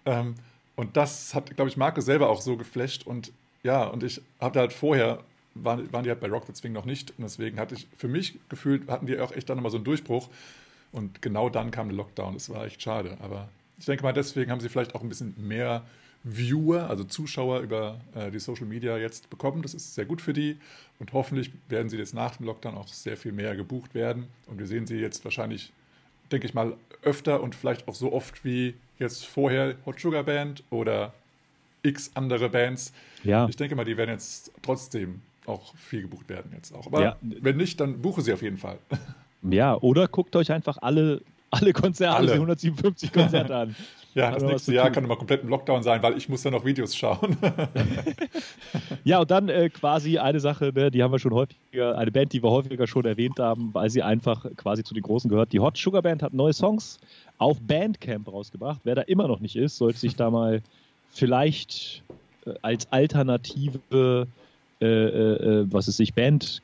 Ähm, und das hat, glaube ich, Markus selber auch so geflasht. Und ja, und ich habe halt vorher, waren, waren die halt bei Rock the Swing noch nicht. Und deswegen hatte ich für mich gefühlt, hatten die auch echt dann nochmal so einen Durchbruch. Und genau dann kam der Lockdown. Das war echt schade. Aber ich denke mal, deswegen haben sie vielleicht auch ein bisschen mehr Viewer, also Zuschauer über äh, die Social Media jetzt bekommen. Das ist sehr gut für die und hoffentlich werden sie jetzt nach dem Lockdown auch sehr viel mehr gebucht werden. Und wir sehen sie jetzt wahrscheinlich, denke ich mal, öfter und vielleicht auch so oft wie jetzt vorher Hot Sugar Band oder x andere Bands. Ja. Ich denke mal, die werden jetzt trotzdem auch viel gebucht werden jetzt auch. Aber ja. wenn nicht, dann buche sie auf jeden Fall. Ja, oder guckt euch einfach alle alle Konzerte, alle. 157 Konzerte an. ja, das nächste Jahr kann immer komplett im Lockdown sein, weil ich muss dann noch Videos schauen. ja, und dann äh, quasi eine Sache, ne, die haben wir schon häufiger, eine Band, die wir häufiger schon erwähnt haben, weil sie einfach quasi zu den Großen gehört. Die Hot Sugar Band hat neue Songs auf Bandcamp rausgebracht. Wer da immer noch nicht ist, sollte sich da mal vielleicht äh, als alternative, äh, äh, äh was ist sich, Band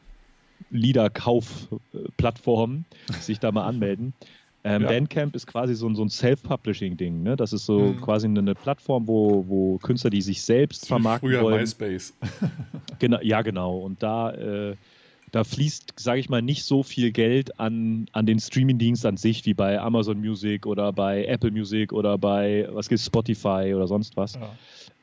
Liederkaufplattform sich da mal anmelden. Ähm, ja. Bandcamp ist quasi so, so ein Self-Publishing-Ding. Ne? Das ist so mhm. quasi eine, eine, Plattform, wo, wo Künstler, die sich selbst vermarkten früher wollen. MySpace. genau, ja, genau. Und da, äh, da fließt, sage ich mal, nicht so viel Geld an, an den Streaming-Dienst an sich wie bei Amazon Music oder bei Apple Music oder bei, was gibt's, Spotify oder sonst was. Ja.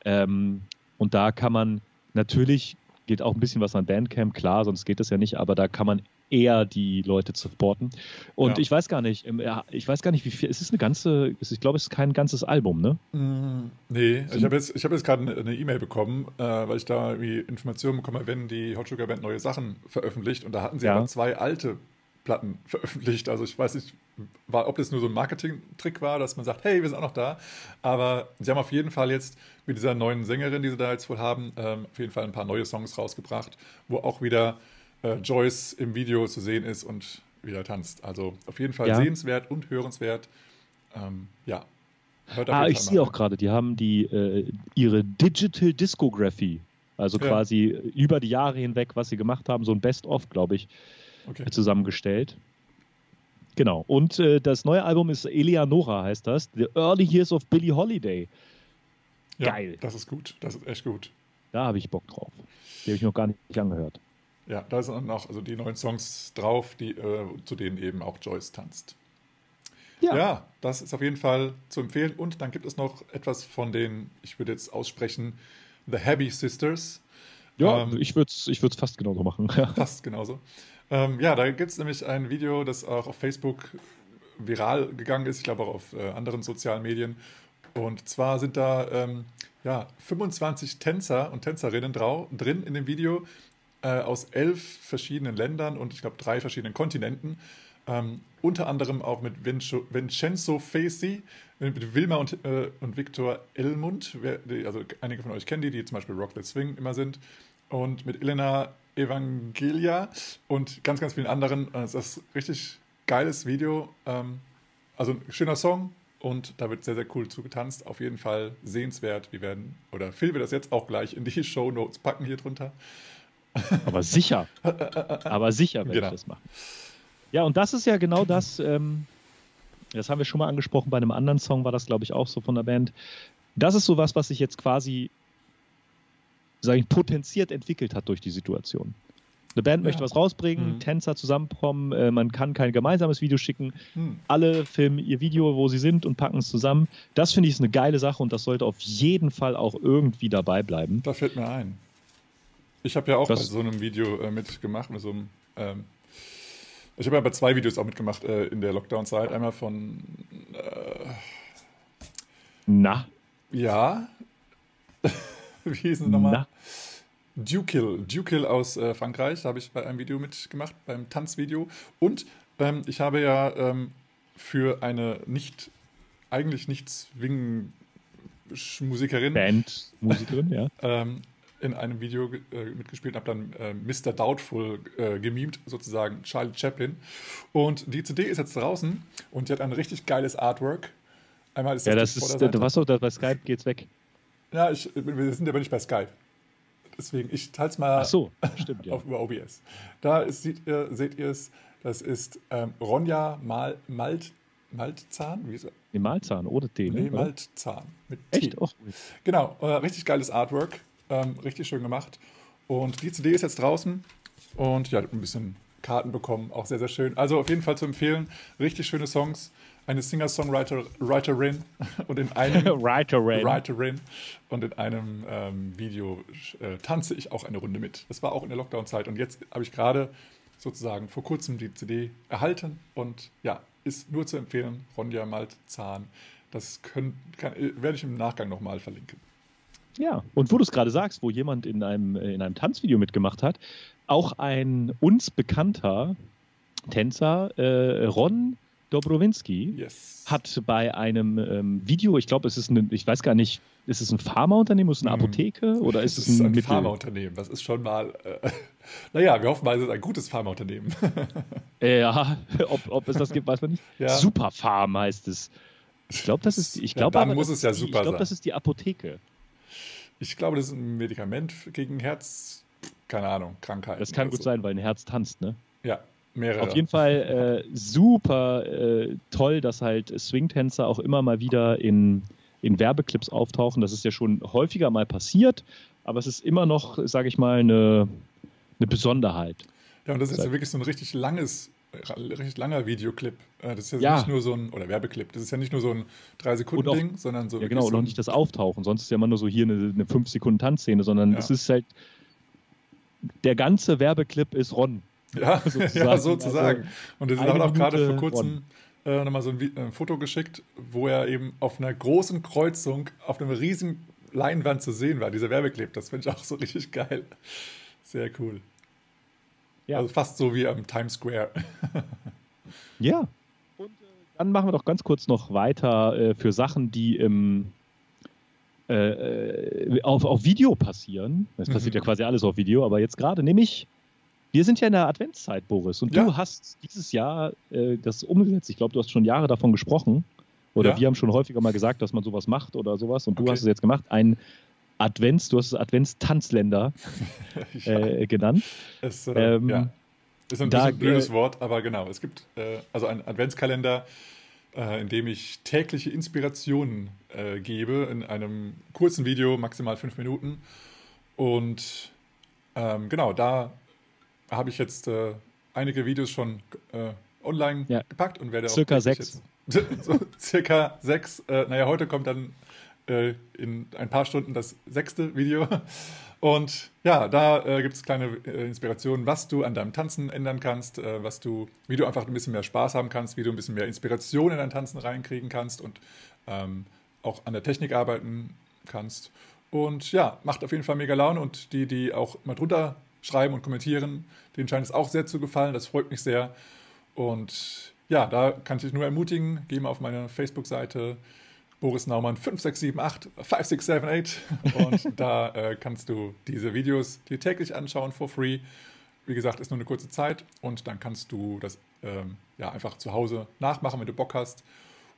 Ähm, und da kann man natürlich, geht auch ein bisschen was an Bandcamp, klar, sonst geht das ja nicht, aber da kann man eher die Leute zu supporten. Und Ja. ich weiß gar nicht, ähm, ich weiß gar nicht, wie viel. Es ist eine ganze, ich glaube, es ist kein ganzes Album, ne? Mm, Nee, ich habe jetzt, ich hab jetzt gerade eine- E-Mail bekommen, äh, weil ich da irgendwie Informationen bekommen habe, wenn die Hot Sugar Band neue Sachen veröffentlicht. Und da hatten sie Ja. aber zwei alte Platten veröffentlicht. Also ich weiß nicht, war, ob das nur so ein Marketing-Trick war, dass man sagt, hey, wir sind auch noch da. Aber sie haben auf jeden Fall jetzt mit dieser neuen Sängerin, die sie da jetzt wohl haben, ähm, auf jeden Fall ein paar neue Songs rausgebracht, wo auch wieder äh, Joyce im Video zu sehen ist und wieder tanzt. Also auf jeden Fall Ja. sehenswert und hörenswert. Ähm, ja. Hört Ah, ich sehe auch gerade, die haben die äh, ihre Digital Discography, also Ja. quasi über die Jahre hinweg, was sie gemacht haben, so ein Best-of, glaube ich. Okay. zusammengestellt. Genau. Und äh, das neue Album ist Eleanora, heißt das. The Early Years of Billie Holiday. Ja, Geil. Das ist gut. Das ist echt gut. Da habe ich Bock drauf. Die habe ich noch gar nicht angehört. Ja, da sind auch also die neuen Songs drauf, die, äh, zu denen eben auch Joyce tanzt. Ja. das ist auf jeden Fall zu empfehlen. Und dann gibt es noch etwas von den, ich würde jetzt aussprechen, The Happy Sisters. Ja, Ähm, ich würde es ich würd's fast genauso machen. Ja. Fast genauso. Ähm, ja, da gibt es nämlich ein Video, das auch auf Facebook viral gegangen ist, ich glaube auch auf äh, anderen sozialen Medien. Und zwar sind da ähm, ja, 25 Tänzer und Tänzerinnen drau drin in dem Video äh, aus elf verschiedenen Ländern und ich glaube drei verschiedenen Kontinenten. Ähm, unter anderem auch mit Vincenzo, Vincenzo äh, mit Wilma und, äh, und Victor Elmund. Wer, die, also einige von euch kennen die, die zum Beispiel Rock the Swing immer sind. Und mit Elena Evangelia und ganz, ganz vielen anderen. Es ist ein richtig geiles Video. Ähm, also ein schöner Song und da wird sehr, sehr cool zugetanzt. Auf jeden Fall sehenswert. Wir werden, oder Phil wird das jetzt auch gleich in die Show Notes packen hier drunter. Aber sicher. Aber sicher werde Genau. ich das machen. Ja, und das ist ja genau das, ähm, das haben wir schon mal angesprochen, bei einem anderen Song war das, glaube ich, auch so von der Band. Das ist sowas, was sich jetzt quasi, sage ich, potenziert entwickelt hat durch die Situation. Eine Band Ja. möchte was rausbringen, Mhm. Tänzer zusammenkommen, äh, man kann kein gemeinsames Video schicken, Hm. alle filmen ihr Video, wo sie sind und packen es zusammen. Das finde ich ist eine geile Sache und das sollte auf jeden Fall auch irgendwie dabei bleiben. Da fällt mir ein. Ich habe ja auch bei so einem Video äh, mitgemacht, mit so einem. Ähm, ich habe ja bei zwei Videos auch mitgemacht äh, in der Lockdown-Zeit. Einmal von. Äh, Na, ja. Wie hieß es nochmal? na, Dukill. Dukill aus äh, Frankreich. Da habe ich bei einem Video mitgemacht, beim Tanzvideo. Und ähm, ich habe ja ähm, für eine nicht, eigentlich nicht Swing Musikerin Band, Musikerin, ja. ähm, in einem Video äh, mitgespielt und habe dann äh, Mr. Doubtful äh, gemimt, sozusagen Charlie Chaplin. Und die CD ist jetzt draußen und die hat ein richtig geiles Artwork. Einmal ist Ja, das ist, Vorderseite. was so, da bei Skype geht's weg. Ja, ich, wir sind aber nicht bei Skype. Deswegen, ich teile es mal Ach so, stimmt, ja. auf, über OBS. Da ist, seht ihr, seht ihr es, das ist ähm, Ronja Mal, Malt, Maltzahn? Wie ist er? Nee, Malzahn, oder T, ne? Nee? Maltzahn. Mit T. Echt? Genau, äh, richtig geiles Artwork. Ähm, richtig schön gemacht. Und die CD ist jetzt draußen. Und ja, ein bisschen Karten bekommen. Auch sehr, sehr schön. Also auf jeden Fall zu empfehlen. Richtig schöne Songs. Eine Singer-Songwriterin und in einem Writer Rain. Writerin und in einem ähm, Video äh, tanze ich auch eine Runde mit. Das war auch in der Lockdown-Zeit und jetzt habe ich gerade sozusagen vor kurzem die CD erhalten und ja, ist nur zu empfehlen. Ronja Maltzahn. Das können, kann, äh, werde ich im Nachgang nochmal verlinken. Ja, und wo du es gerade sagst, wo jemand in einem, äh, in einem Tanzvideo mitgemacht hat, auch ein uns bekannter Tänzer, äh, Ron Dobrowinski, Yes. hat bei einem ähm, Video, ich glaube, es ist ein, ich weiß gar nicht, ist es ein Pharmaunternehmen, ist es eine Mhm. Apotheke oder ist das es ist ein, ein Mittel? Pharmaunternehmen. Das ist schon mal, äh, naja, wir hoffen mal, es ist ein gutes Pharmaunternehmen. Äh, Ja, ob, ob es das gibt, weiß man nicht. Ja. Superfarm heißt es. Ich glaube, das ist, ich Ja, glaube, dann aber muss das es ja die, super Ich glaube, das ist die Apotheke. Ich glaube, das ist ein Medikament gegen Herz, keine Ahnung, Krankheiten. Das kann gut so. sein, weil ein Herz tanzt, ne? Ja, mehrere. Auf jeden Fall äh, super äh, toll, dass halt Swingtänzer auch immer mal wieder in, in Werbeclips auftauchen. Das ist ja schon häufiger mal passiert, aber es ist immer noch, sage ich mal, eine, eine Besonderheit. Ja, und das ist ja wirklich so ein richtig langes, richtig langer Videoclip. Äh, Das ist ja, Ja. nicht nur so ein, oder Werbeclip, das ist ja nicht nur so ein 3-Sekunden-Ding, sondern so Ja, genau, und so noch ein, nicht das Auftauchen. Sonst ist ja immer nur so hier eine, eine 5-Sekunden-Tanzszene, sondern Ja. es ist halt. Der ganze Werbeclip ist Ron. Ja, sozusagen. ja, sozusagen. Also und er hat auch gerade vor kurzem äh, nochmal so ein, ein, Foto geschickt, wo er eben auf einer großen Kreuzung auf einer riesigen Leinwand zu sehen war, dieser Werbeclip. Das finde ich auch so richtig geil. Sehr cool. Ja. Also fast so wie am Times Square. ja. Und äh, dann machen wir doch ganz kurz noch weiter äh, für Sachen, die im äh, äh, auf, auf Video passieren. Es passiert mhm. ja quasi alles auf Video, aber jetzt gerade, nämlich, wir sind ja in der Adventszeit, Boris, und ja. du hast dieses Jahr äh, das umgesetzt. Ich glaube, du hast schon Jahre davon gesprochen. Oder ja. wir haben schon häufiger mal gesagt, dass man sowas macht oder sowas. Und okay. du hast es jetzt gemacht. Ein Advents, du hast es Adventstanzländer ja. äh, genannt. Es, äh, ähm, ja. Ist ein da, bisschen blödes Wort, aber genau. Es gibt äh, also einen Adventskalender, äh, in dem ich tägliche Inspirationen äh, gebe in einem kurzen Video, maximal fünf Minuten. Und ähm, genau, da habe ich jetzt einige Videos schon online ja. gepackt und werde circa auch sechs. Jetzt, so, circa sechs. naja, heute kommt dann in ein paar Stunden das sechste Video. Und ja, da äh, gibt es kleine äh, Inspirationen, was du an deinem Tanzen ändern kannst, äh, was du, wie du einfach ein bisschen mehr Spaß haben kannst, wie du ein bisschen mehr Inspiration in dein Tanzen reinkriegen kannst und ähm, auch an der Technik arbeiten kannst. Und ja, macht auf jeden Fall mega Laune und die, die auch mal drunter schreiben und kommentieren, denen scheint es auch sehr zu gefallen. Das freut mich sehr. Und ja, da kann ich dich nur ermutigen, geh mal auf meine Facebook-Seite Boris Naumann 5678 5678 und da äh, kannst du diese Videos dir täglich anschauen for free. Wie gesagt, ist nur eine kurze Zeit und dann kannst du das ähm, ja einfach zu Hause nachmachen, wenn du Bock hast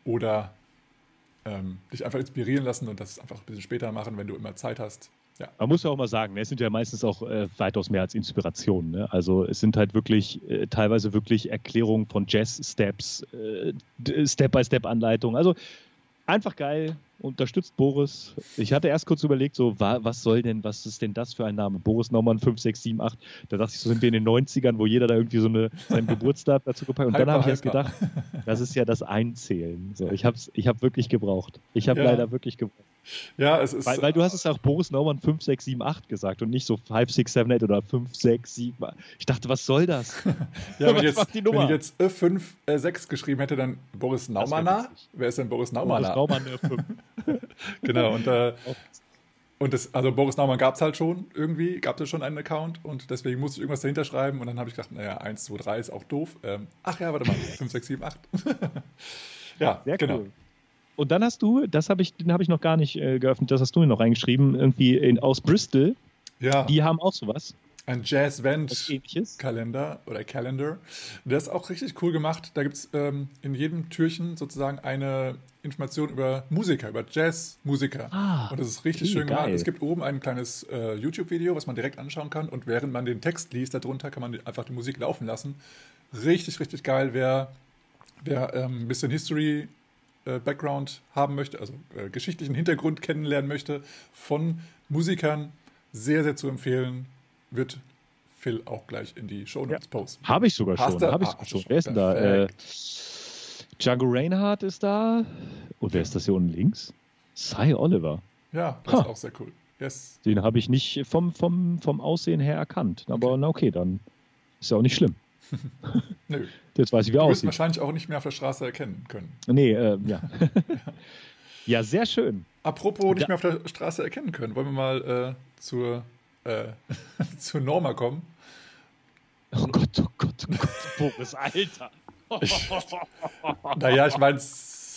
oder ähm, dich einfach inspirieren lassen und das einfach ein bisschen später machen, wenn du immer Zeit hast. Ja. Man muss ja auch mal sagen, ne, es sind ja meistens auch äh, weitaus mehr als Inspirationen. Ne? Also es sind halt wirklich äh, teilweise wirklich Erklärungen von Jazz-Steps, äh, Step-by-Step-Anleitungen. Also einfach geil, unterstützt Boris. Ich hatte erst kurz überlegt, so, was soll denn, was ist denn das für ein Name? Boris Naumann 5678. Da dachte ich, so sind wir in den 90ern, wo jeder da irgendwie so eine, seinen Geburtstag dazu gepackt. Und hyper, dann habe ich erst gedacht, das ist ja das Einzählen. So, ich habe ich hab wirklich gebraucht. Ich habe ja. leider wirklich gebraucht. Ja, es ist. Weil, weil, du hast es auch Boris Naumann 5678 gesagt und nicht so 5678 oder 567. Ich dachte, was soll das? ja, wenn, jetzt, wenn ich jetzt 5, äh, 6 geschrieben hätte, dann Boris Naumann. Wer ist denn Boris Naumann? Boris Naumann 5. genau, und, äh, und das, also Boris Naumann gab es halt schon irgendwie, gab es schon einen Account und deswegen musste ich irgendwas dahinter schreiben und dann habe ich gedacht, naja, 1, 2, 3 ist auch doof. Ähm, ach ja, warte mal, 5, 6, 7, 8. ja, Sehr genau. Cool. Und dann hast du, das habe ich, den habe ich noch gar nicht äh, geöffnet, das hast du mir noch reingeschrieben, irgendwie in, aus Bristol. Ja. Die haben auch sowas. Ein Jazz-Vent-Kalender oder Calendar. Der ist auch richtig cool gemacht. Da gibt es ähm, in jedem Türchen sozusagen eine Information über Musiker, über Jazzmusiker. Ah, und das ist richtig okay, schön gemacht. Geil. Es gibt oben ein kleines äh, YouTube-Video, was man direkt anschauen kann. Und während man den Text liest, darunter kann man einfach die Musik laufen lassen. Richtig, richtig geil. Wer, wer ähm, ein bisschen History äh, Background haben möchte, also äh, geschichtlichen Hintergrund kennenlernen möchte von Musikern, sehr, sehr zu empfehlen. Wird Phil auch gleich in die Show Notes ja. posten. Habe ich sogar schon. Habe ich ah, schon. Wer ist denn da? Äh, Django Reinhardt ist da. Und wer ist das hier unten links? Cy Oliver. Ja, das ha. ist auch sehr cool. Yes. Den habe ich nicht vom, vom, vom Aussehen her erkannt. Aber okay. na okay, dann ist ja auch nicht schlimm. Nö. Jetzt weiß ich, wie er aussieht. wahrscheinlich auch nicht mehr auf der Straße erkennen können. Nee, äh, ja. ja, sehr schön. Apropos nicht mehr auf der Straße erkennen können, wollen wir mal äh, zur, äh, zur Norma kommen? Oh Gott, oh Gott, oh Gott, Boris, Alter. naja, ich meine,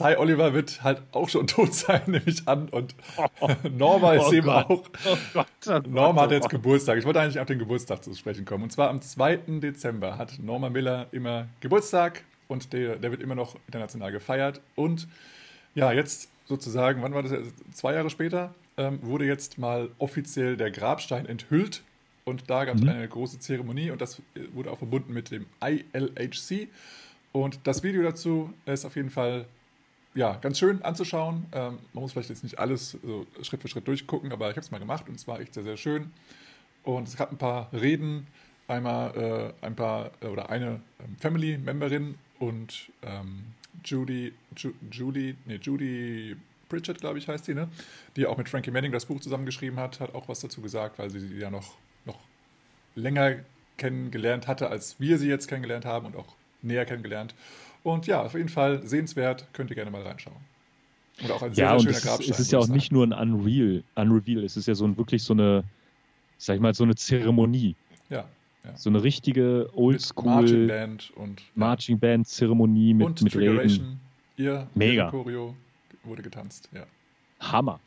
Cy Oliver wird halt auch schon tot sein, nehme ich an. Und Norma ist oh eben Gott. auch. Oh Gott, oh Norma hat jetzt Geburtstag. Ich wollte eigentlich auf den Geburtstag zu sprechen kommen. Und zwar am 2. Dezember hat Norma Miller immer Geburtstag und der, der wird immer noch international gefeiert. Und ja, jetzt sozusagen, wann war das? Zwei Jahre später ähm, wurde jetzt mal offiziell der Grabstein enthüllt. Und da gab es mhm. eine große Zeremonie und das wurde auch verbunden mit dem ILHC. Und das Video dazu ist auf jeden Fall ja, ganz schön anzuschauen. Ähm, man muss vielleicht jetzt nicht alles so Schritt für Schritt durchgucken, aber ich habe es mal gemacht und es war echt sehr, sehr schön. Und es gab ein paar Reden, einmal äh, ein paar äh, oder eine ähm, Family-Memberin und ähm, Judy, Ju, Judy, nee, Judy Pritchett, glaube ich, heißt sie, ne? die auch mit Frankie Manning das Buch zusammengeschrieben hat, hat auch was dazu gesagt, weil sie sie ja noch, noch länger kennengelernt hatte, als wir sie jetzt kennengelernt haben und auch näher kennengelernt. Und ja, auf jeden Fall sehenswert, könnt ihr gerne mal reinschauen. Und auch ein sehr, ja, sehr schöner es Grabstein. Ist, es ist ja auch nicht nur ein Unreal, Unreveal, es ist ja so ein, wirklich so eine, sag ich mal, so eine Zeremonie. Ja. ja. So eine richtige Oldschool Marching Band und Marching Band Zeremonie mit, und mit Reden. Ihr Mega. Choreo wurde getanzt, ja. Hammer.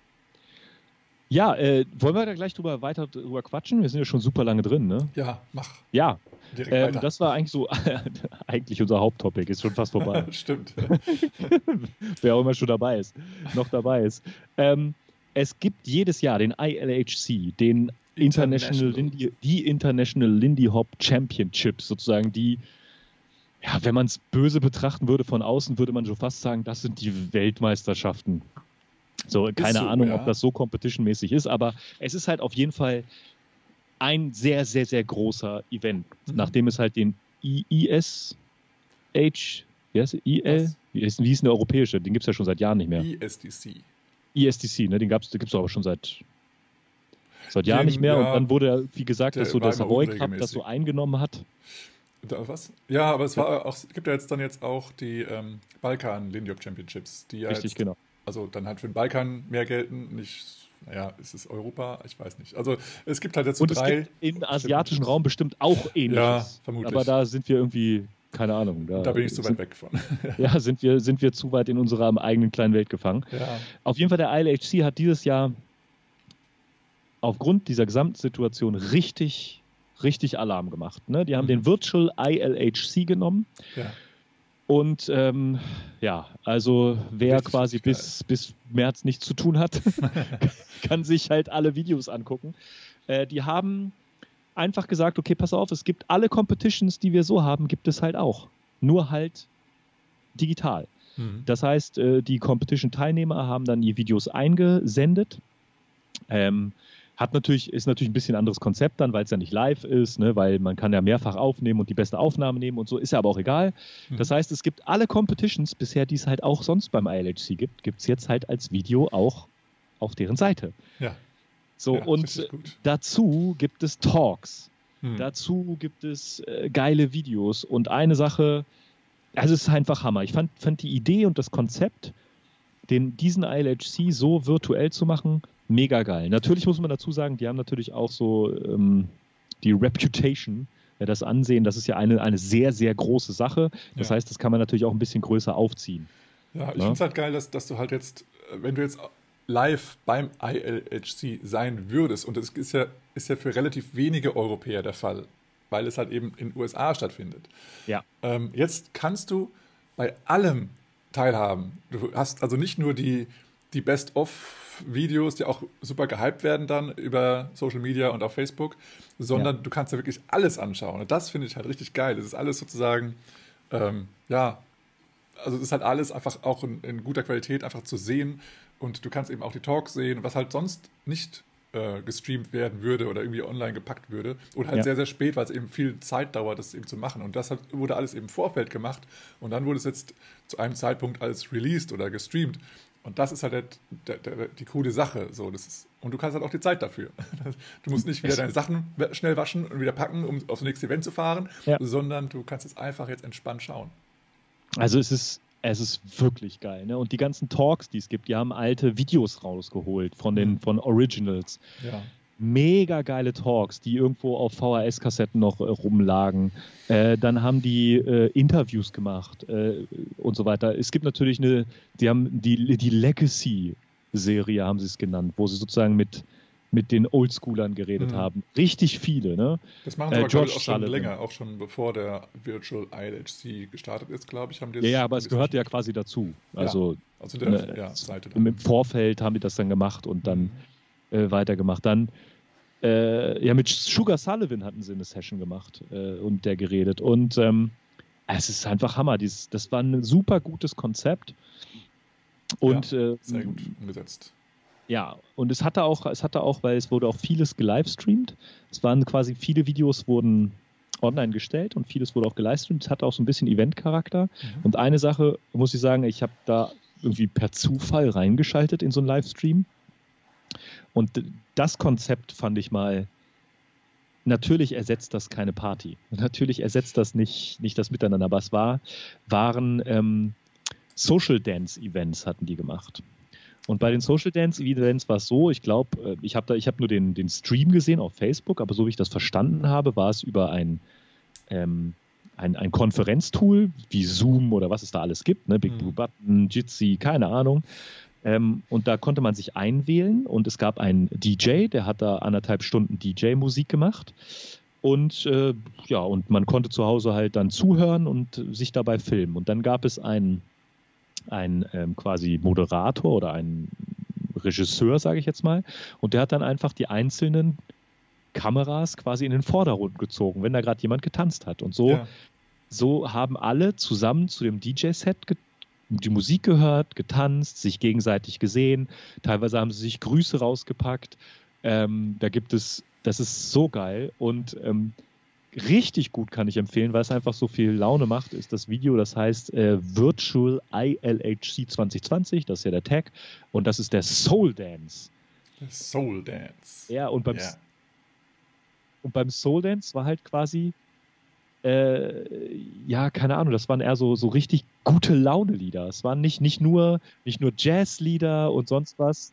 Ja, äh, wollen wir da gleich drüber weiter drüber quatschen? Wir sind ja schon super lange drin, ne? Ja, mach. Ja. Ähm, das war eigentlich so, eigentlich unser Haupttopic, ist schon fast vorbei. Stimmt. Wer auch immer schon dabei ist, noch dabei ist. Ähm, es gibt jedes Jahr den ILHC, den International, Lindy, die International Lindy Hop Championships, sozusagen die, ja, wenn man es böse betrachten würde von außen, würde man schon fast sagen, das sind die Weltmeisterschaften so, keine so, Ahnung, ja. ob das so competitionmäßig ist, aber es ist halt auf jeden Fall ein sehr, sehr, sehr großer Event, mhm. nachdem es halt den ISH, wie heißt IL? Wie ist, wie ist denn der europäische? Den gibt es ja schon seit Jahren nicht mehr. ISDC. ISDC, ne? den, den gibt es aber schon seit, seit Jahren den, nicht mehr. Ja, und dann wurde, wie gesagt, dass so der Savoy Cup das so eingenommen hat. Da, was? Ja, aber es war auch, gibt ja jetzt dann jetzt auch die ähm, Balkan Lindy Championships, die ja Richtig, jetzt, genau also dann halt für den Balkan mehr gelten, nicht, naja, ist es Europa? Ich weiß nicht. Also es gibt halt jetzt so Und drei. Es gibt im asiatischen Raum bestimmt auch ähnliches. Ja, vermutlich. Aber da sind wir irgendwie, keine Ahnung. Da, da bin ich zu weit weg von. ja, sind wir, sind wir zu weit in unserer eigenen kleinen Welt gefangen. Ja. Auf jeden Fall, der ILHC hat dieses Jahr aufgrund dieser Gesamtsituation richtig, richtig Alarm gemacht. Ne? Die haben mhm. den Virtual ILHC genommen. Ja und ähm, ja, also wer Richtig quasi bis, bis März nichts zu tun hat, kann sich halt alle Videos angucken. Äh, die haben einfach gesagt, okay, pass auf, es gibt alle Competitions, die wir so haben, gibt es halt auch. Nur halt digital. Mhm. Das heißt, äh, die Competition-Teilnehmer haben dann die Videos eingesendet. Ähm, hat natürlich, ist natürlich ein bisschen anderes Konzept dann, weil es ja nicht live ist, ne? weil man kann ja mehrfach aufnehmen und die beste Aufnahme nehmen und so, ist ja aber auch egal. Mhm. Das heißt, es gibt alle Competitions bisher, die es halt auch sonst beim ILHC gibt, gibt es jetzt halt als Video auch auf deren Seite. Ja. So, ja, und dazu gibt es Talks. Mhm. Dazu gibt es äh, geile Videos und eine Sache, also es ist einfach Hammer. Ich fand, fand die Idee und das Konzept, den, diesen ILHC so virtuell zu machen, mega geil. Natürlich muss man dazu sagen, die haben natürlich auch so ähm, die Reputation, ja, das Ansehen, das ist ja eine, eine sehr, sehr große Sache. Das ja. heißt, das kann man natürlich auch ein bisschen größer aufziehen. Ja, ich ja? finde es halt geil, dass, dass du halt jetzt, wenn du jetzt live beim ILHC sein würdest, und das ist ja, ist ja für relativ wenige Europäer der Fall, weil es halt eben in den USA stattfindet. Ja. Ähm, jetzt kannst du bei allem teilhaben. Du hast also nicht nur die, die Best-of-Videos, die auch super gehypt werden dann über Social Media und auf Facebook, sondern ja. du kannst ja wirklich alles anschauen. Und das finde ich halt richtig geil. Es ist alles sozusagen, ähm, ja, also es ist halt alles einfach auch in, in, guter Qualität einfach zu sehen. Und du kannst eben auch die Talks sehen, was halt sonst nicht äh, gestreamt werden würde oder irgendwie online gepackt würde. Oder halt ja. sehr, sehr spät, weil es eben viel Zeit dauert, das eben zu machen. Und das hat, wurde alles eben im Vorfeld gemacht. Und dann wurde es jetzt zu einem Zeitpunkt alles released oder gestreamt. Und das ist halt der, der, der, die coole Sache. So, das ist, und du kannst halt auch die Zeit dafür. Du musst nicht wieder deine Sachen schnell waschen und wieder packen, um aufs nächste Event zu fahren, ja. sondern du kannst es einfach jetzt entspannt schauen. Also es ist, es ist wirklich geil. Ne? Und die ganzen Talks, die es gibt, die haben alte Videos rausgeholt von den mhm. von Originals. Ja mega geile Talks, die irgendwo auf VHS-Kassetten noch äh, rumlagen. Äh, dann haben die äh, Interviews gemacht äh, und so weiter. Es gibt natürlich eine, die haben die, die Legacy-Serie, haben sie es genannt, wo sie sozusagen mit, mit den Oldschoolern geredet mhm. haben. Richtig viele, ne? Das machen sie aber, ich, auch schon Sullivan. länger, auch schon bevor der Virtual ILHC gestartet ist, glaube ich, haben die Ja, ja, aber es gehört ja quasi dazu. Also, ja, also der, ne, ja, Seite dann. im Vorfeld haben die das dann gemacht und dann mhm äh, weitergemacht. Dann äh, ja, mit Sugar Sullivan hatten sie eine Session gemacht äh, und der geredet. Und ähm, es ist einfach Hammer. Dieses, das war ein super gutes Konzept. Und, ja, äh, sehr gut umgesetzt. Ja, und es hatte auch, es hatte auch, weil es wurde auch vieles gelivestreamt. Es waren quasi viele Videos wurden online gestellt und vieles wurde auch gelivestreamt. Es hatte auch so ein bisschen Event-Charakter. Mhm. Und eine Sache muss ich sagen, ich habe da irgendwie per Zufall reingeschaltet in so einen Livestream und das Konzept fand ich mal natürlich ersetzt das keine Party. Natürlich ersetzt das nicht, nicht das Miteinander, aber es war, waren ähm, Social Dance Events hatten die gemacht. Und bei den Social Dance Events war es so, ich glaube, äh, ich habe hab nur den, den Stream gesehen auf Facebook, aber so wie ich das verstanden habe, war es über ein, ähm, ein, ein Konferenztool wie Zoom oder was es da alles gibt, ne? Big mhm. Blue Button, Jitsi, keine Ahnung. Ähm, und da konnte man sich einwählen und es gab einen DJ, der hat da anderthalb Stunden DJ-Musik gemacht. Und äh, ja, und man konnte zu Hause halt dann zuhören und sich dabei filmen. Und dann gab es einen, einen ähm, quasi Moderator oder einen Regisseur, sage ich jetzt mal. Und der hat dann einfach die einzelnen Kameras quasi in den Vordergrund gezogen, wenn da gerade jemand getanzt hat. Und so, ja. so haben alle zusammen zu dem DJ-Set die Musik gehört, getanzt, sich gegenseitig gesehen. Teilweise haben sie sich Grüße rausgepackt. Ähm, da gibt es, das ist so geil und ähm, richtig gut kann ich empfehlen, weil es einfach so viel Laune macht, ist das Video, das heißt äh, Virtual ILHC 2020, das ist ja der Tag und das ist der Soul Dance. Soul Dance. Ja, und beim, yeah. und beim Soul Dance war halt quasi äh, ja, keine Ahnung, das waren eher so, so richtig gute Laune-Lieder. Es waren nicht, nicht nur, nicht nur Jazz-Lieder und sonst was,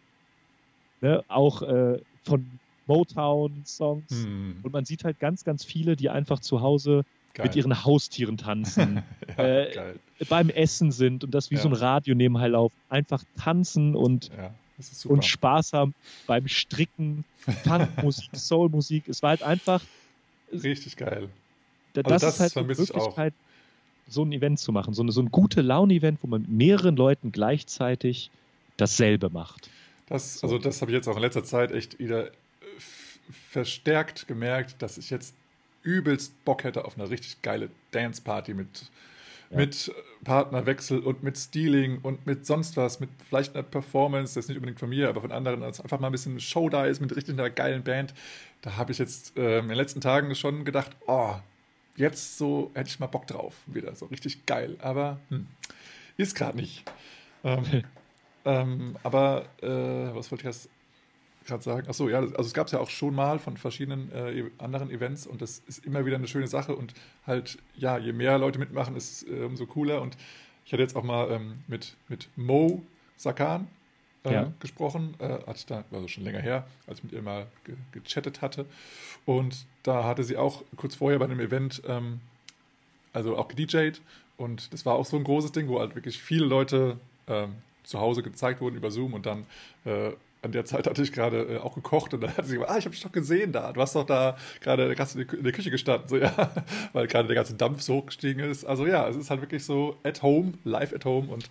ne? auch äh, von Motown-Songs. Hm. Und man sieht halt ganz, ganz viele, die einfach zu Hause geil. mit ihren Haustieren tanzen, ja, äh, beim Essen sind und das wie ja. so ein Radio nebenher laufen, einfach tanzen und, ja, und Spaß haben beim Stricken, Funkmusik, Soulmusik. Es war halt einfach. Richtig geil das, also das ist halt die Möglichkeit, so ein Event zu machen. So, eine, so ein gute Laune-Event, wo man mit mehreren Leuten gleichzeitig dasselbe macht. Das, so. Also das habe ich jetzt auch in letzter Zeit echt wieder verstärkt gemerkt, dass ich jetzt übelst Bock hätte auf eine richtig geile Dance-Party mit, ja. mit Partnerwechsel und mit Stealing und mit sonst was, mit vielleicht einer Performance, das ist nicht unbedingt von mir, aber von anderen, als einfach mal ein bisschen Show da ist mit richtig einer geilen Band. Da habe ich jetzt äh, in den letzten Tagen schon gedacht, oh, jetzt so hätte ich mal Bock drauf, wieder so richtig geil. Aber hm, ist gerade nicht. Ähm, ähm, aber äh, was wollte ich jetzt gerade sagen? Achso, ja, also es gab es ja auch schon mal von verschiedenen äh, e-, anderen Events und das ist immer wieder eine schöne Sache und halt, ja, je mehr Leute mitmachen, ist äh, umso cooler. Und ich hatte jetzt auch mal ähm, mit, mit Mo Sakan, äh, ja. gesprochen. Äh, ich da, also schon länger her, als ich mit ihr mal ge gechattet hatte. Und da hatte sie auch kurz vorher bei einem Event, ähm, also auch gedjed. Und das war auch so ein großes Ding, wo halt wirklich viele Leute ähm, zu Hause gezeigt wurden über Zoom und dann äh, an der Zeit hatte ich gerade äh, auch gekocht und dann hat sie gesagt, ah, ich habe dich doch gesehen da. Du hast doch da gerade in der Küche gestanden, so ja, weil gerade der ganze Dampf so hochgestiegen ist. Also ja, es ist halt wirklich so at home, live at home und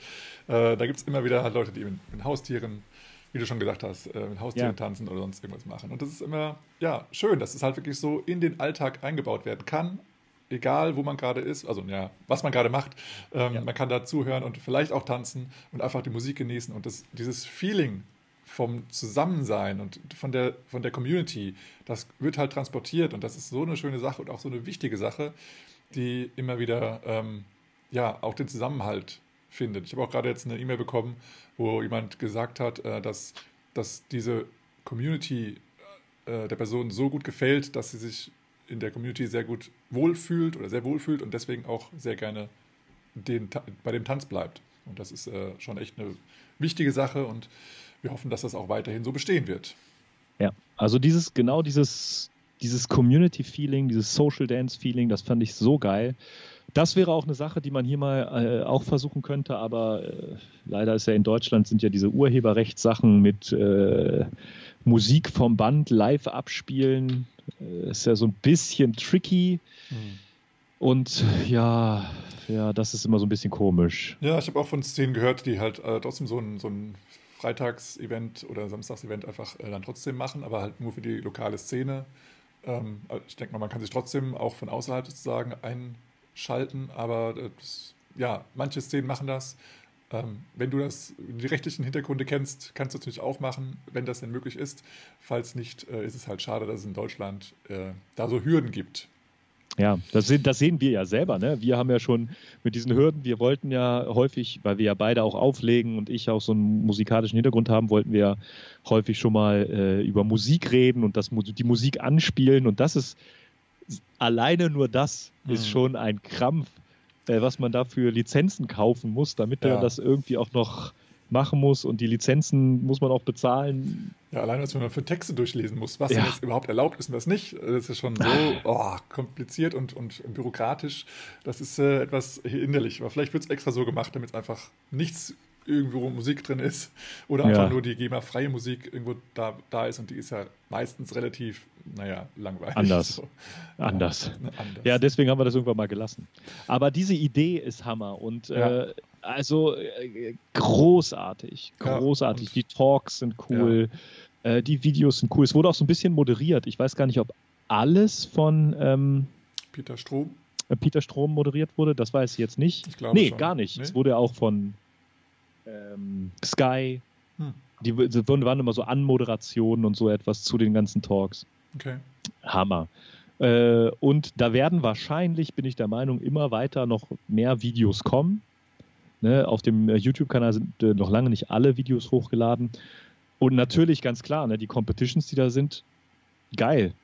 äh, da gibt es immer wieder halt Leute, die mit, mit, Haustieren, wie du schon gesagt hast, äh, mit Haustieren ja. tanzen oder sonst irgendwas machen. Und das ist immer, ja, schön, dass es halt wirklich so in den Alltag eingebaut werden kann. Egal, wo man gerade ist, also ja, was man gerade macht, ähm, ja. man kann da zuhören und vielleicht auch tanzen und einfach die Musik genießen und das, dieses Feeling vom Zusammensein und von der, von der Community, das wird halt transportiert und das ist so eine schöne Sache und auch so eine wichtige Sache, die immer wieder ähm, ja auch den Zusammenhalt findet. Ich habe auch gerade jetzt eine E-Mail bekommen, wo jemand gesagt hat, äh, dass, dass diese Community äh, der Person so gut gefällt, dass sie sich in der Community sehr gut wohlfühlt oder sehr wohlfühlt und deswegen auch sehr gerne den, bei dem Tanz bleibt. Und das ist äh, schon echt eine wichtige Sache und wir hoffen, dass das auch weiterhin so bestehen wird. Ja, also dieses, genau dieses, dieses Community-Feeling, dieses Social Dance-Feeling, das fand ich so geil. Das wäre auch eine Sache, die man hier mal äh, auch versuchen könnte, aber äh, leider ist ja in Deutschland sind ja diese Urheberrechtssachen mit äh, Musik vom Band live abspielen, äh, ist ja so ein bisschen tricky. Mhm. Und ja, ja, das ist immer so ein bisschen komisch. Ja, ich habe auch von Szenen gehört, die halt äh, trotzdem so ein, so ein Freitagsevent oder Samstagsevent einfach äh, dann trotzdem machen, aber halt nur für die lokale Szene. Ähm, also ich denke mal, man kann sich trotzdem auch von außerhalb sozusagen einschalten, aber äh, das, ja, manche Szenen machen das. Ähm, wenn du das, die rechtlichen Hintergründe kennst, kannst du es natürlich auch machen, wenn das denn möglich ist. Falls nicht, äh, ist es halt schade, dass es in Deutschland äh, da so Hürden gibt. Ja, das, sind, das sehen wir ja selber. Ne? Wir haben ja schon mit diesen Hürden, wir wollten ja häufig, weil wir ja beide auch auflegen und ich auch so einen musikalischen Hintergrund haben, wollten wir häufig schon mal äh, über Musik reden und das, die Musik anspielen. Und das ist alleine nur das mhm. ist schon ein Krampf, äh, was man dafür Lizenzen kaufen muss, damit ja. er das irgendwie auch noch machen muss und die Lizenzen muss man auch bezahlen. Ja, allein als man für Texte durchlesen muss, was ja. jetzt überhaupt erlaubt ist und was nicht. Das ist schon so oh, kompliziert und, und bürokratisch. Das ist äh, etwas hinderlich. Aber vielleicht wird es extra so gemacht, damit es einfach nichts irgendwo Musik drin ist oder einfach ja. nur die GEMA-freie Musik irgendwo da, da ist und die ist ja meistens relativ, naja, langweilig. Anders. So. Anders. Ja, anders. Ja, deswegen haben wir das irgendwann mal gelassen. Aber diese Idee ist Hammer und ja. äh, also äh, großartig, großartig. die Talks sind cool, äh, die Videos sind cool. Es wurde auch so ein bisschen moderiert. Ich weiß gar nicht, ob alles von ähm, Peter Strom. Äh, Peter Strom moderiert wurde, das weiß ich jetzt nicht. Ich glaube nee, schon. gar nicht. Nee? Es wurde auch von ähm, Sky. Hm. Die, die waren immer so Anmoderationen und so etwas zu den ganzen Talks. Okay. Hammer. Äh, und da werden wahrscheinlich, bin ich der Meinung, immer weiter noch mehr Videos kommen. Ne, auf dem äh, YouTube-Kanal sind äh, noch lange nicht alle Videos hochgeladen. Und natürlich ganz klar, ne, die Competitions, die da sind, geil.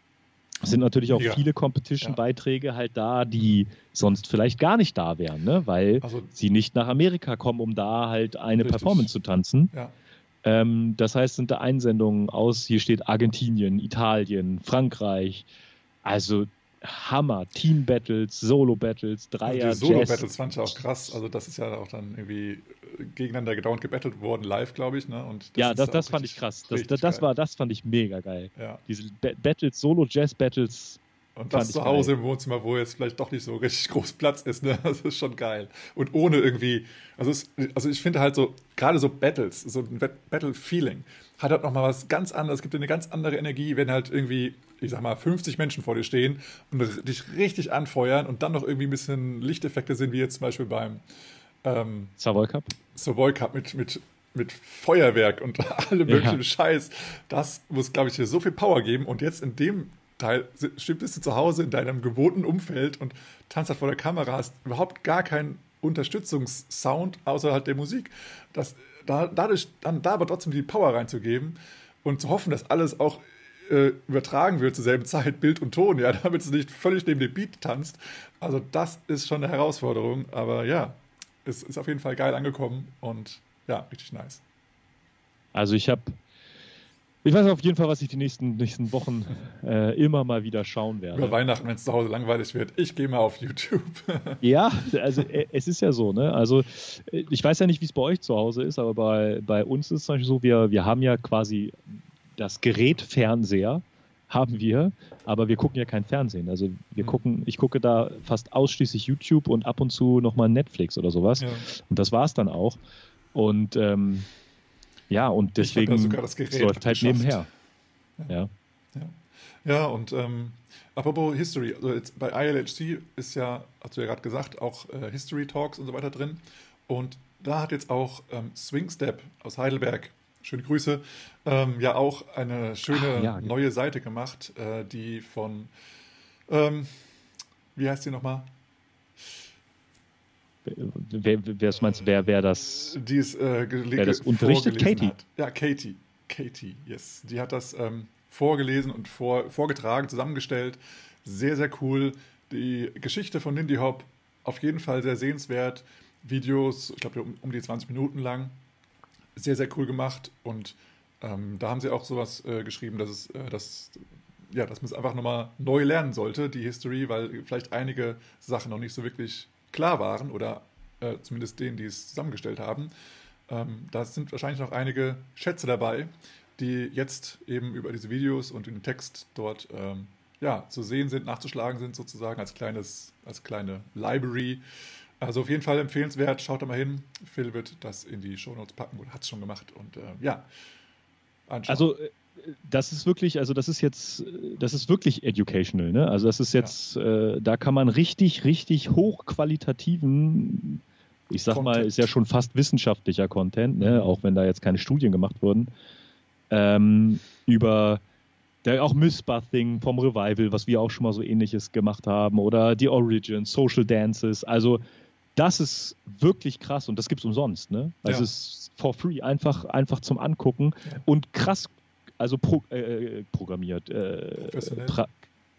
Es sind natürlich auch ja. viele Competition-Beiträge halt da, die sonst vielleicht gar nicht da wären, ne? weil also, sie nicht nach Amerika kommen, um da halt eine richtig. Performance zu tanzen. Ja. Ähm, das heißt, sind da Einsendungen aus, hier steht Argentinien, Italien, Frankreich. Also Hammer. Team-Battles, Solo-Battles, Dreier, Die Solo-Battles fand ich auch krass. Also das ist ja auch dann irgendwie äh, gegeneinander gedauert gebettelt worden, live, glaube ich. Ne? Und das ja, das, das fand ich krass. Das, das, das, war, das fand ich mega geil. Ja. Diese Battles, Solo-Jazz-Battles. Und das zu Hause geil. im Wohnzimmer, wo jetzt vielleicht doch nicht so richtig groß Platz ist, ne? Das ist schon geil. Und ohne irgendwie, also, es, also ich finde halt so, gerade so Battles, so ein Battle-Feeling, hat halt nochmal was ganz anderes, es gibt eine ganz andere Energie, wenn halt irgendwie ich sag mal, 50 Menschen vor dir stehen und dich richtig anfeuern und dann noch irgendwie ein bisschen Lichteffekte sind, wie jetzt zum Beispiel beim ähm, Savoy Cup. Savoy Cup mit, mit, mit Feuerwerk und allem möglichen ja. Scheiß. Das muss, glaube ich, dir so viel Power geben. Und jetzt in dem Teil bist du zu Hause in deinem gewohnten Umfeld und tanzt halt vor der Kamera, hast überhaupt gar keinen Unterstützungssound außer halt der Musik. Das, da, dadurch dann da aber trotzdem die Power reinzugeben und zu hoffen, dass alles auch äh, übertragen wird zur selben Zeit, Bild und Ton, ja, damit es nicht völlig neben dem Beat tanzt. Also das ist schon eine Herausforderung, aber ja, es ist auf jeden Fall geil angekommen und ja, richtig nice. Also ich habe, ich weiß auf jeden Fall, was ich die nächsten, nächsten Wochen äh, immer mal wieder schauen werde. Über Weihnachten, wenn es zu Hause langweilig wird. Ich gehe mal auf YouTube. ja, also äh, es ist ja so, ne? Also äh, ich weiß ja nicht, wie es bei euch zu Hause ist, aber bei, bei uns ist es zum Beispiel so, wir, wir haben ja quasi das Gerät Fernseher haben wir, aber wir gucken ja kein Fernsehen. Also wir mhm. gucken, ich gucke da fast ausschließlich YouTube und ab und zu nochmal Netflix oder sowas. Ja. Und das war es dann auch. Und ähm, ja, und deswegen ja läuft halt nebenher. Ja. Ja, ja und ähm, apropos History, also jetzt bei ILHC ist ja, hast du ja gerade gesagt, auch äh, History Talks und so weiter drin. Und da hat jetzt auch ähm, Swing Step aus Heidelberg schöne Grüße, ähm, ja auch eine schöne Ach, ja, genau. neue Seite gemacht, äh, die von, ähm, wie heißt die nochmal? Wer, wer meinst du, wer, wer das, die ist, äh, wer das unterrichtet? Katie. Hat. Ja, Katie. Katie, yes. Die hat das ähm, vorgelesen und vor, vorgetragen, zusammengestellt. Sehr, sehr cool. Die Geschichte von Lindy Hop auf jeden Fall sehr sehenswert. Videos, ich glaube, um, um die 20 Minuten lang sehr, sehr cool gemacht. Und ähm, da haben sie auch sowas äh, geschrieben, dass es, äh, dass, ja, dass man es einfach nochmal neu lernen sollte, die History, weil vielleicht einige Sachen noch nicht so wirklich klar waren oder äh, zumindest denen, die es zusammengestellt haben. Ähm, da sind wahrscheinlich noch einige Schätze dabei, die jetzt eben über diese Videos und den Text dort ähm, ja, zu sehen sind, nachzuschlagen sind sozusagen als kleines, als kleine Library. Also auf jeden Fall empfehlenswert, schaut da mal hin. Phil wird das in die Shownotes packen oder hat es schon gemacht. Und äh, ja, anschauen. Also äh, das ist wirklich, also das ist jetzt, das ist wirklich educational, ne? Also das ist jetzt, ja. äh, da kann man richtig, richtig hochqualitativen, ich sag Content. mal, ist ja schon fast wissenschaftlicher Content, ne? Auch wenn da jetzt keine Studien gemacht wurden, ähm, über Der auch Missbathing vom Revival, was wir auch schon mal so ähnliches gemacht haben, oder die Origins, Social Dances. Also das ist wirklich krass und das gibt es umsonst. Ne? Also ja. es ist for free, einfach, einfach zum Angucken ja. und krass, also pro, äh, programmiert, äh, professionell.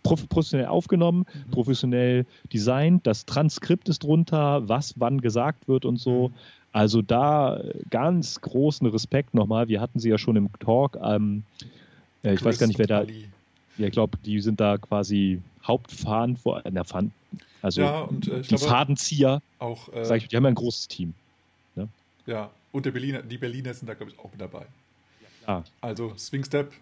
professionell aufgenommen, mhm. professionell designt, das Transkript ist drunter, was wann gesagt wird und so. Mhm. Also da ganz großen Respekt nochmal. Wir hatten sie ja schon im Talk. Ähm, äh, ich weiß gar nicht, wer da. Ja, ich glaube, die sind da quasi Hauptverantwortlich. Also ja, und, äh, die glaube, Fadenzieher. Auch, äh, sag ich, die haben ja ein großes Team. Ne? Ja, und der Berliner, die Berliner sind da, glaube ich, auch mit dabei. Ja, also Swing Step,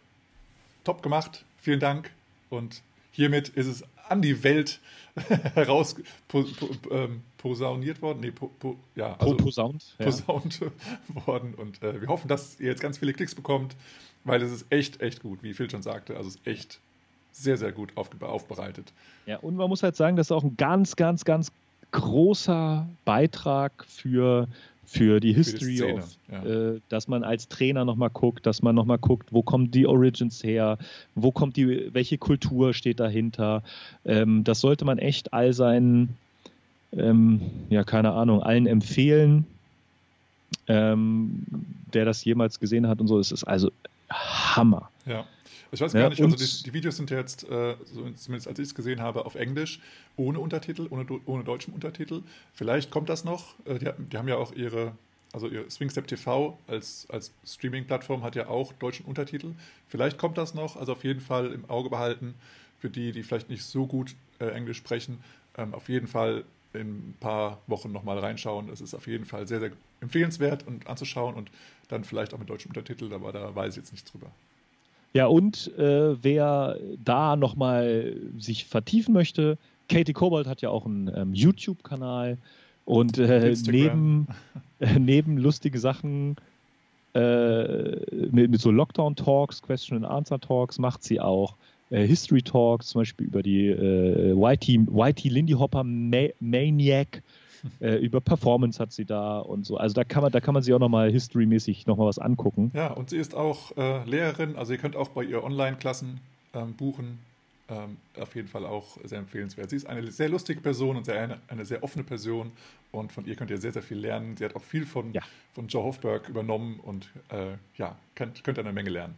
top gemacht. Vielen Dank. Und hiermit ist es an die Welt heraus po, po, ähm, posauniert worden. Nee, po, po, ja, also posaunt, posaunt ja. worden. Und äh, wir hoffen, dass ihr jetzt ganz viele Klicks bekommt, weil es ist echt, echt gut, wie Phil schon sagte. Also es ist echt sehr, sehr gut aufbereitet. Ja, und man muss halt sagen, das ist auch ein ganz, ganz, ganz großer Beitrag für, für die History, für die of, ja. äh, dass man als Trainer nochmal guckt, dass man nochmal guckt, wo kommen die Origins her, wo kommt die, welche Kultur steht dahinter. Ähm, das sollte man echt all seinen, ähm, ja, keine Ahnung, allen empfehlen, ähm, der das jemals gesehen hat und so. Es ist also Hammer. Ja. Ich weiß gar ja, nicht, also die, die, Videos sind jetzt, äh, so, zumindest als ich es gesehen habe, auf Englisch, ohne Untertitel, ohne, ohne deutschen Untertitel. Vielleicht kommt das noch. Äh, die, die, haben ja auch ihre, also ihr Swingstep TV als, als Streaming-Plattform hat ja auch deutschen Untertitel. Vielleicht kommt das noch, also auf jeden Fall im Auge behalten, für die, die vielleicht nicht so gut äh, Englisch sprechen. Ähm, auf jeden Fall in ein paar Wochen nochmal reinschauen. Es ist auf jeden Fall sehr, sehr empfehlenswert und anzuschauen und dann vielleicht auch mit deutschem Untertitel, aber da weiß ich jetzt nichts drüber. Ja, und äh, wer da nochmal sich vertiefen möchte, Katie Kobold hat ja auch einen ähm, YouTube-Kanal und äh, neben, äh, neben lustige Sachen äh, mit, mit, so Lockdown-Talks, Question-and-Answer-Talks macht sie auch äh, History-Talks, zum Beispiel über die äh, YT, YT Lindy Hopper Ma Maniac äh, über Performance hat sie da und so. Also da kann man, da kann man sich auch nochmal historymäßig nochmal was angucken. Ja, und sie ist auch äh, Lehrerin, also ihr könnt auch bei ihr Online-Klassen ähm, buchen. Ähm, auf jeden Fall auch sehr empfehlenswert. Sie ist eine sehr lustige Person und sehr, eine, eine, sehr offene Person und von ihr könnt ihr sehr, sehr viel lernen. Sie hat auch viel von, ja. von Joe Hofberg übernommen und äh, ja, könnt, könnt eine Menge lernen.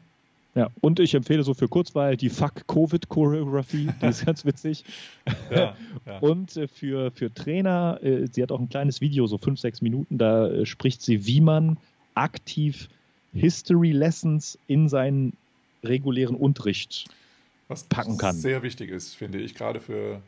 Ja, und ich empfehle so für Kurzweil die Fuck-Covid-Choreografie, die ist ganz witzig. Ja, ja. Und äh, für, für Trainer, äh, sie hat auch ein kleines Video, so fünf, sechs Minuten, da äh, spricht sie, wie man aktiv History Lessons in seinen regulären Unterricht Was packen kann. Was sehr wichtig ist, finde ich, gerade für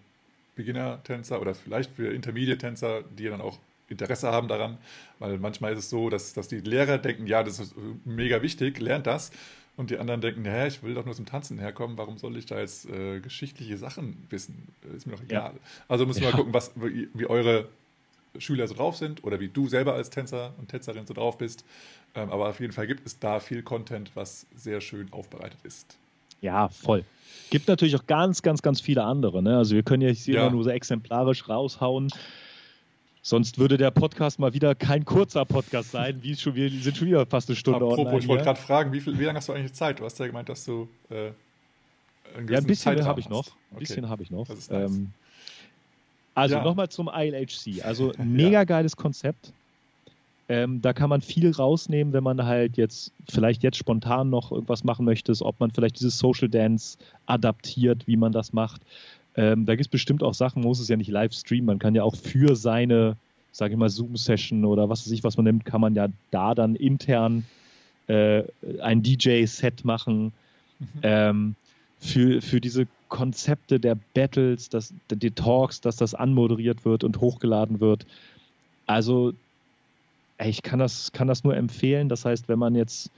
Beginner-Tänzer oder vielleicht für Intermediate-Tänzer, die dann auch Interesse haben daran, weil manchmal ist es so, dass, dass die Lehrer denken, ja, das ist mega wichtig, lernt das. Und die anderen denken, hä, ich will doch nur zum Tanzen herkommen, warum soll ich da jetzt äh, geschichtliche Sachen wissen? Ist mir doch egal. Ja. Also müssen wir ja. mal gucken, was, wie, wie, eure Schüler so drauf sind oder wie du selber als Tänzer und Tänzerin so drauf bist. Ähm, aber auf jeden Fall gibt es da viel Content, was sehr schön aufbereitet ist. Ja, voll. Gibt natürlich auch ganz, ganz, ganz viele andere. Ne? Also wir können ja hier ja. nur so exemplarisch raushauen. Sonst würde der Podcast mal wieder kein kurzer Podcast sein. Wie schon, wir sind schon wieder fast eine Stunde Apropos, online. Ich wollte gerade fragen, wie, viel, wie lange hast du eigentlich Zeit? Du hast ja gemeint, dass du. Äh, ja, ein bisschen habe ich noch. Ein okay. bisschen habe ich noch. Nice. Ähm, also ja. nochmal zum ILHC. Also mega geiles Konzept. Ähm, da kann man viel rausnehmen, wenn man halt jetzt vielleicht jetzt spontan noch irgendwas machen möchte, ob man vielleicht dieses Social Dance adaptiert, wie man das macht. Ähm, da gibt es bestimmt auch Sachen, man muss es ja nicht live streamen, man kann ja auch für seine, sage ich mal, Zoom-Session oder was weiß ich, was man nimmt, kann man ja da dann intern äh, ein DJ-Set machen. Mhm. Ähm, für, für diese Konzepte der Battles, das, die Talks, dass das anmoderiert wird und hochgeladen wird. Also, ich kann das, kann das nur empfehlen. Das heißt, wenn man jetzt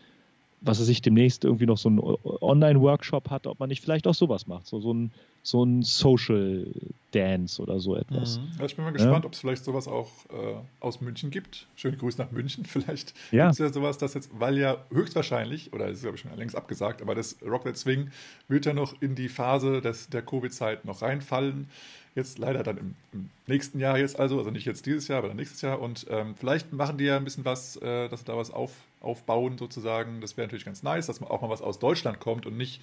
was er sich demnächst irgendwie noch so einen Online-Workshop hat, ob man nicht vielleicht auch sowas macht, so, so ein, so ein Social Dance oder so etwas. Mhm. Ja, ich bin mal gespannt, ja? ob es vielleicht sowas auch äh, aus München gibt. Schöne Grüße nach München. Vielleicht ja. gibt es ja sowas, das jetzt, weil ja höchstwahrscheinlich, oder das ist glaube ich schon längst abgesagt, aber das Rock That Swing wird ja noch in die Phase des, der Covid-Zeit noch reinfallen. Jetzt leider dann im, im, nächsten Jahr jetzt also, also nicht jetzt dieses Jahr, aber dann nächstes Jahr. Und ähm, vielleicht machen die ja ein bisschen was, äh, dass sie da was auf, aufbauen sozusagen. Das wäre natürlich ganz nice, dass man auch mal was aus Deutschland kommt und nicht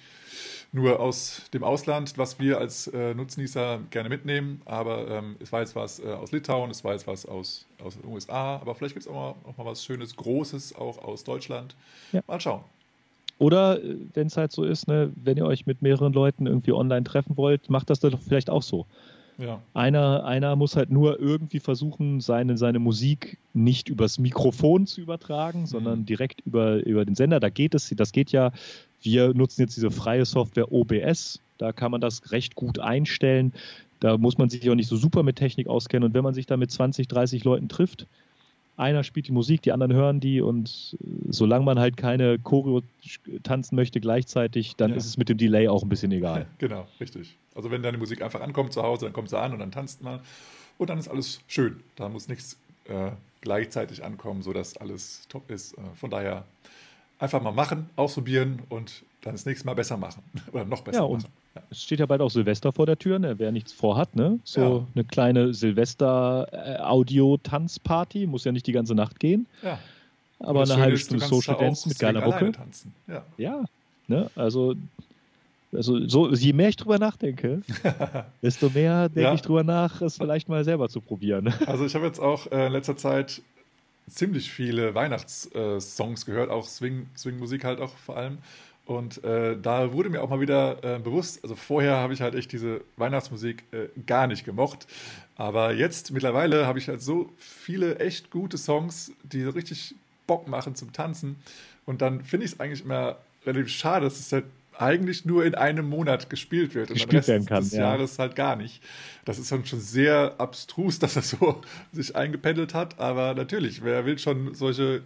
nur aus dem Ausland, was wir als äh, Nutznießer gerne mitnehmen. Aber ähm, es war jetzt was äh, aus Litauen, es war jetzt was aus, aus den USA. Aber vielleicht gibt es auch mal, auch mal was Schönes, Großes auch aus Deutschland. Ja. Mal schauen. Oder äh, wenn es halt so ist, ne, wenn ihr euch mit mehreren Leuten irgendwie online treffen wollt, macht das doch vielleicht auch so. Ja. Einer, einer muss halt nur irgendwie versuchen, seine, seine Musik nicht übers Mikrofon zu übertragen, mhm. sondern direkt über, über den Sender. Da geht es, das geht ja. Wir nutzen jetzt diese freie Software OBS. Da kann man das recht gut einstellen. Da muss man sich auch nicht so super mit Technik auskennen. Und wenn man sich da mit 20, 30 Leuten trifft, einer spielt die Musik, die anderen hören die und solange man halt keine Choreo tanzen möchte gleichzeitig, dann ja. ist es mit dem Delay auch ein bisschen egal. Genau, richtig. Also wenn deine Musik einfach ankommt zu Hause, dann kommt sie an und dann tanzt man und dann ist alles schön. Da muss nichts äh, gleichzeitig ankommen, sodass alles top ist. Äh, von daher einfach mal machen, ausprobieren und dann das nächste Mal besser machen oder noch besser ja, machen. Ja. Es steht ja bald auch Silvester vor der Tür, ne? wer nichts vorhat, ne? So ja. eine kleine Silvester-Audio-Tanzparty, muss ja nicht die ganze Nacht gehen. Ja. Aber eine halbe Stunde Social Dance mit geiler Mucke. Ja. ja, ne? Also also so, je mehr ich drüber nachdenke, desto mehr denke ich drüber nach, es vielleicht mal selber zu probieren. Also ich habe jetzt auch äh, in letzter Zeit ziemlich viele Weihnachtssongs gehört, auch Swing, Swing-Musik halt auch vor allem. Und äh, da wurde mir auch mal wieder äh, bewusst, also vorher habe ich halt echt diese Weihnachtsmusik äh, gar nicht gemocht. Aber jetzt mittlerweile habe ich halt so viele echt gute Songs, die so richtig Bock machen zum Tanzen. Und dann finde ich es eigentlich immer relativ schade, dass es halt eigentlich nur in einem Monat gespielt wird gespielt und Rest werden kann, des ja. Jahres halt gar nicht. Das ist dann schon sehr abstrus, dass das so sich eingependelt hat, aber natürlich, wer will schon solche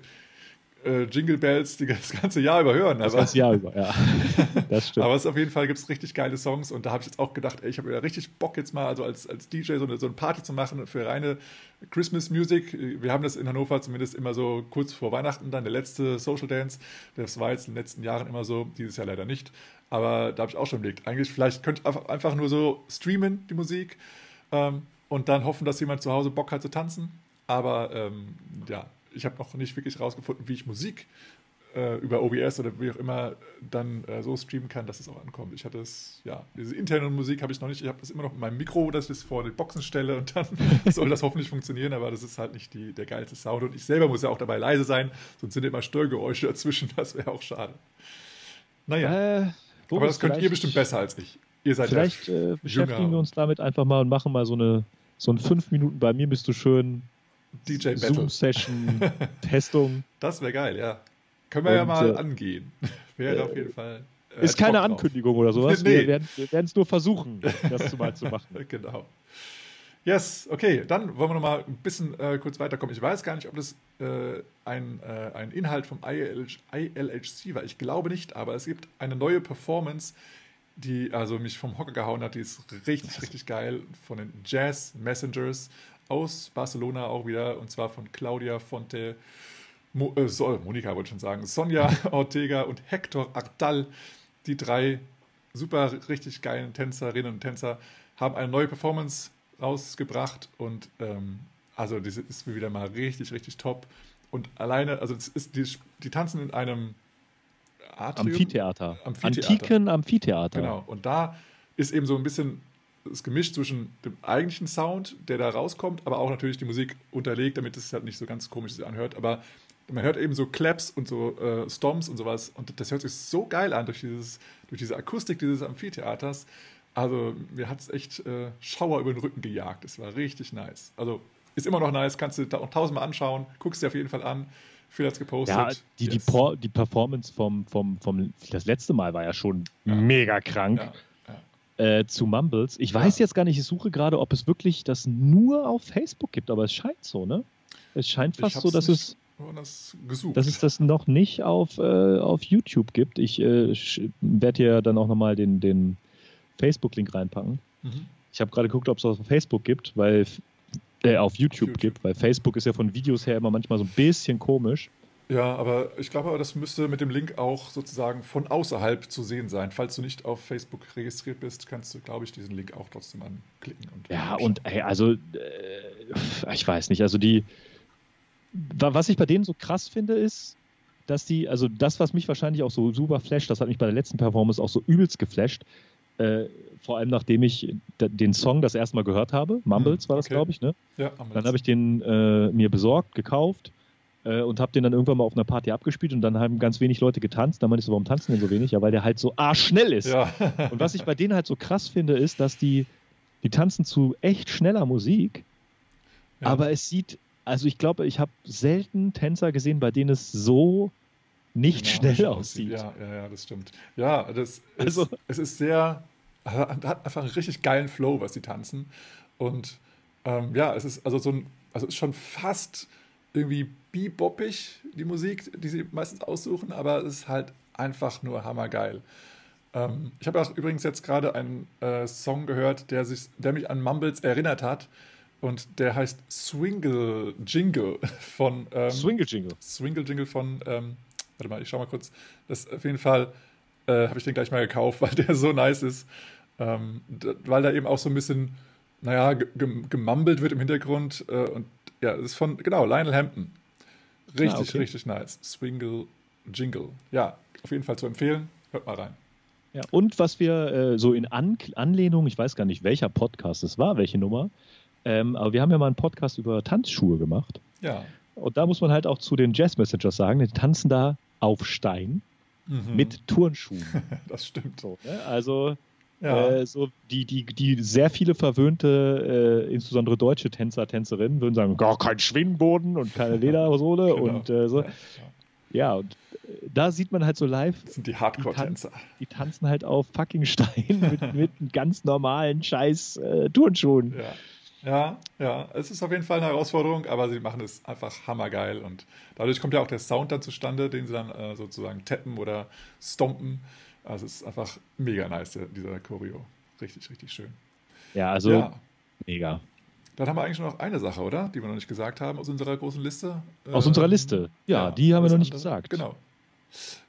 äh, Jingle Bells die, das ganze Jahr über hören. Das ganze Jahr über, ja. Das stimmt. aber es auf jeden Fall gibt es richtig geile Songs und da habe ich jetzt auch gedacht, ey, ich habe ja richtig Bock jetzt mal, also als, als DJ so eine, so eine Party zu machen für reine Christmas Music. Wir haben das in Hannover zumindest immer so kurz vor Weihnachten dann, der letzte Social Dance. Das war jetzt in den letzten Jahren immer so, dieses Jahr leider nicht. Aber da habe ich auch schon überlegt, eigentlich vielleicht könnte ich einfach nur so streamen, die Musik, ähm, und dann hoffen, dass jemand zu Hause Bock hat zu tanzen. Aber ähm, ja, ich habe noch nicht wirklich herausgefunden, wie ich Musik äh, über OBS oder wie auch immer dann äh, so streamen kann, dass es auch ankommt. Ich hatte es, ja, diese interne Musik habe ich noch nicht. Ich habe das immer noch in meinem Mikro, dass ich das vor die Boxen stelle und dann soll das hoffentlich funktionieren, aber das ist halt nicht die, der geilste Sound. Und ich selber muss ja auch dabei leise sein, sonst sind immer Störgeräusche dazwischen. Das wäre auch schade. Naja. Äh, aber das könnt ihr bestimmt besser als ich. Ihr seid Vielleicht ja äh, beschäftigen wir uns damit einfach mal und machen mal so eine so ein fünf Minuten bei mir bist du schön DJ Zoom-Session, Testung. Das wäre geil, ja. Können wir und, ja mal äh, angehen. wäre äh, auf jeden Fall. Äh, ist keine Ankündigung oder sowas. nee. Wir werden es nur versuchen, das zu mal zu machen. genau. Yes, okay, dann wollen wir noch mal ein bisschen äh, kurz weiterkommen. Ich weiß gar nicht, ob das äh, ein, äh, ein Inhalt vom ILH, ILHC war. Ich glaube nicht, aber es gibt eine neue Performance, die also mich vom Hocker gehauen hat. Die ist richtig, richtig geil von den Jazz Messengers aus Barcelona auch wieder, und zwar von Claudia Fonte, Mo, äh, so, Monika wollte ich schon sagen, Sonja Ortega und Hector Artal. Die drei super richtig geilen Tänzerinnen und Tänzer haben eine neue Performance rausgebracht und ähm, also diese ist wieder mal richtig, richtig top. Und alleine, also ist, die, die tanzen in einem Atrium, Amphitheater. Amphitheater. Antiken Amphitheater. Genau. Und da ist eben so ein bisschen das Gemisch zwischen dem eigentlichen Sound, der da rauskommt, aber auch natürlich die Musik unterlegt, damit es halt nicht so ganz komisch sich anhört. Aber man hört eben so Claps und so äh, Stomps und sowas und das hört sich so geil an durch, dieses, durch diese Akustik dieses Amphitheaters. Also mir hat es echt äh, Schauer über den Rücken gejagt. Es war richtig nice. Also ist immer noch nice, kannst du auch tausendmal anschauen, guckst dir auf jeden Fall an. Viel hat's gepostet. Ja, die, yes. die, die, Performance vom, vom, vom, das letzte Mal war ja schon ja. mega krank. Ja äh, zu Mumbles. Ich weiß jetzt gar nicht, ich suche gerade, ob es wirklich das nur auf Facebook gibt, aber es scheint so, ne? Es scheint fast so, dass es, das dass es das noch nicht auf, äh, auf YouTube gibt. Ich äh, werde hier dann auch nochmal den, den Facebook-Link reinpacken. Mhm. Ich habe gerade geguckt, ob es auf Facebook gibt, weil äh, auf YouTube, YouTube, gibt, weil Facebook ist ja von Videos her immer manchmal so ein bisschen komisch. Ja, aber ich glaube, das müsste mit dem Link auch sozusagen von außerhalb zu sehen sein. Falls du nicht auf Facebook registriert bist, kannst du, glaube ich, diesen Link auch trotzdem anklicken. Und ja, und ey, also, äh, ich weiß nicht, also die, was ich bei denen so krass finde, ist, dass die, also das, was mich wahrscheinlich auch so super flasht, das hat mich bei der letzten Performance auch so übelst geflasht, äh, vor allem nachdem ich den Song das erste Mal gehört habe, Mumbles hm, war das, okay. glaube ich, ne? Ja, Mumbles. Dann habe ich den äh, mir besorgt, gekauft äh, und habe den dann irgendwann mal auf einer Party abgespielt und dann haben ganz wenig Leute getanzt. Dann meinte ich so, warum tanzen denn so wenig? Ja, weil der halt so arschschnell ist. Ja. und was ich bei denen halt so krass finde, ist, dass die, die tanzen zu echt schneller Musik, ja. aber es sieht, also ich glaube, ich habe selten Tänzer gesehen, bei denen es so nicht genau, schnell aussieht. Ja, ja, ja, das stimmt. Ja, das also, ist, es ist sehr, hat einfach einen richtig geilen Flow, was sie tanzen. Und ähm, ja, es ist also so ein, also ist schon fast irgendwie beboppig, die Musik, die sie meistens aussuchen, aber es ist halt einfach nur hammergeil. Ähm, ich habe auch übrigens jetzt gerade einen äh, Song gehört, der, sich, der mich an Mumbles erinnert hat. Und der heißt Swingle Jingle von. Ähm, Swingle Jingle. Swingle Jingle von. Ähm, warte mal, ich schau mal kurz. Das auf jeden Fall äh, habe ich den gleich mal gekauft, weil der so nice ist. Ähm, weil da eben auch so ein bisschen, naja, gemumbelt wird im Hintergrund. Äh, und ja, das ist von, genau, Lionel Hampton. Richtig, ah, okay. richtig nice. Swingle Jingle. Ja, auf jeden Fall zu empfehlen. Hört mal rein. Ja, und was wir äh, so in An Anlehnung, ich weiß gar nicht, welcher Podcast es war, welche Nummer, ähm, aber wir haben ja mal einen Podcast über Tanzschuhe gemacht. Ja. Und da muss man halt auch zu den Jazz Messengers sagen, die tanzen da auf Stein mhm. mit Turnschuhen. das stimmt. So, ne? Also ja. Äh, so die, die, die sehr viele verwöhnte, äh, insbesondere deutsche Tänzer, Tänzerinnen würden sagen, gar kein Schwingboden und keine Ledersohle genau. und äh, so. Ja, ja. und äh, da sieht man halt so live. Das sind die Hardcore-Tänzer. Die, die, tanzen halt auf fucking Stein mit, mit ganz normalen scheiß äh, Turnschuhen. Ja. Ja, ja, es ist auf jeden Fall eine Herausforderung, aber sie machen es einfach hammergeil und dadurch kommt ja auch der Sound dann zustande, den sie dann äh, sozusagen tappen oder stompen. Also es ist einfach mega nice, dieser Choreo. Richtig, richtig schön. Ja, also ja. mega. Dann haben wir eigentlich noch eine Sache, oder? Die wir noch nicht gesagt haben aus unserer großen Liste. Aus ähm, unserer Liste, ja, ja die haben wir noch nicht andere. gesagt. Genau.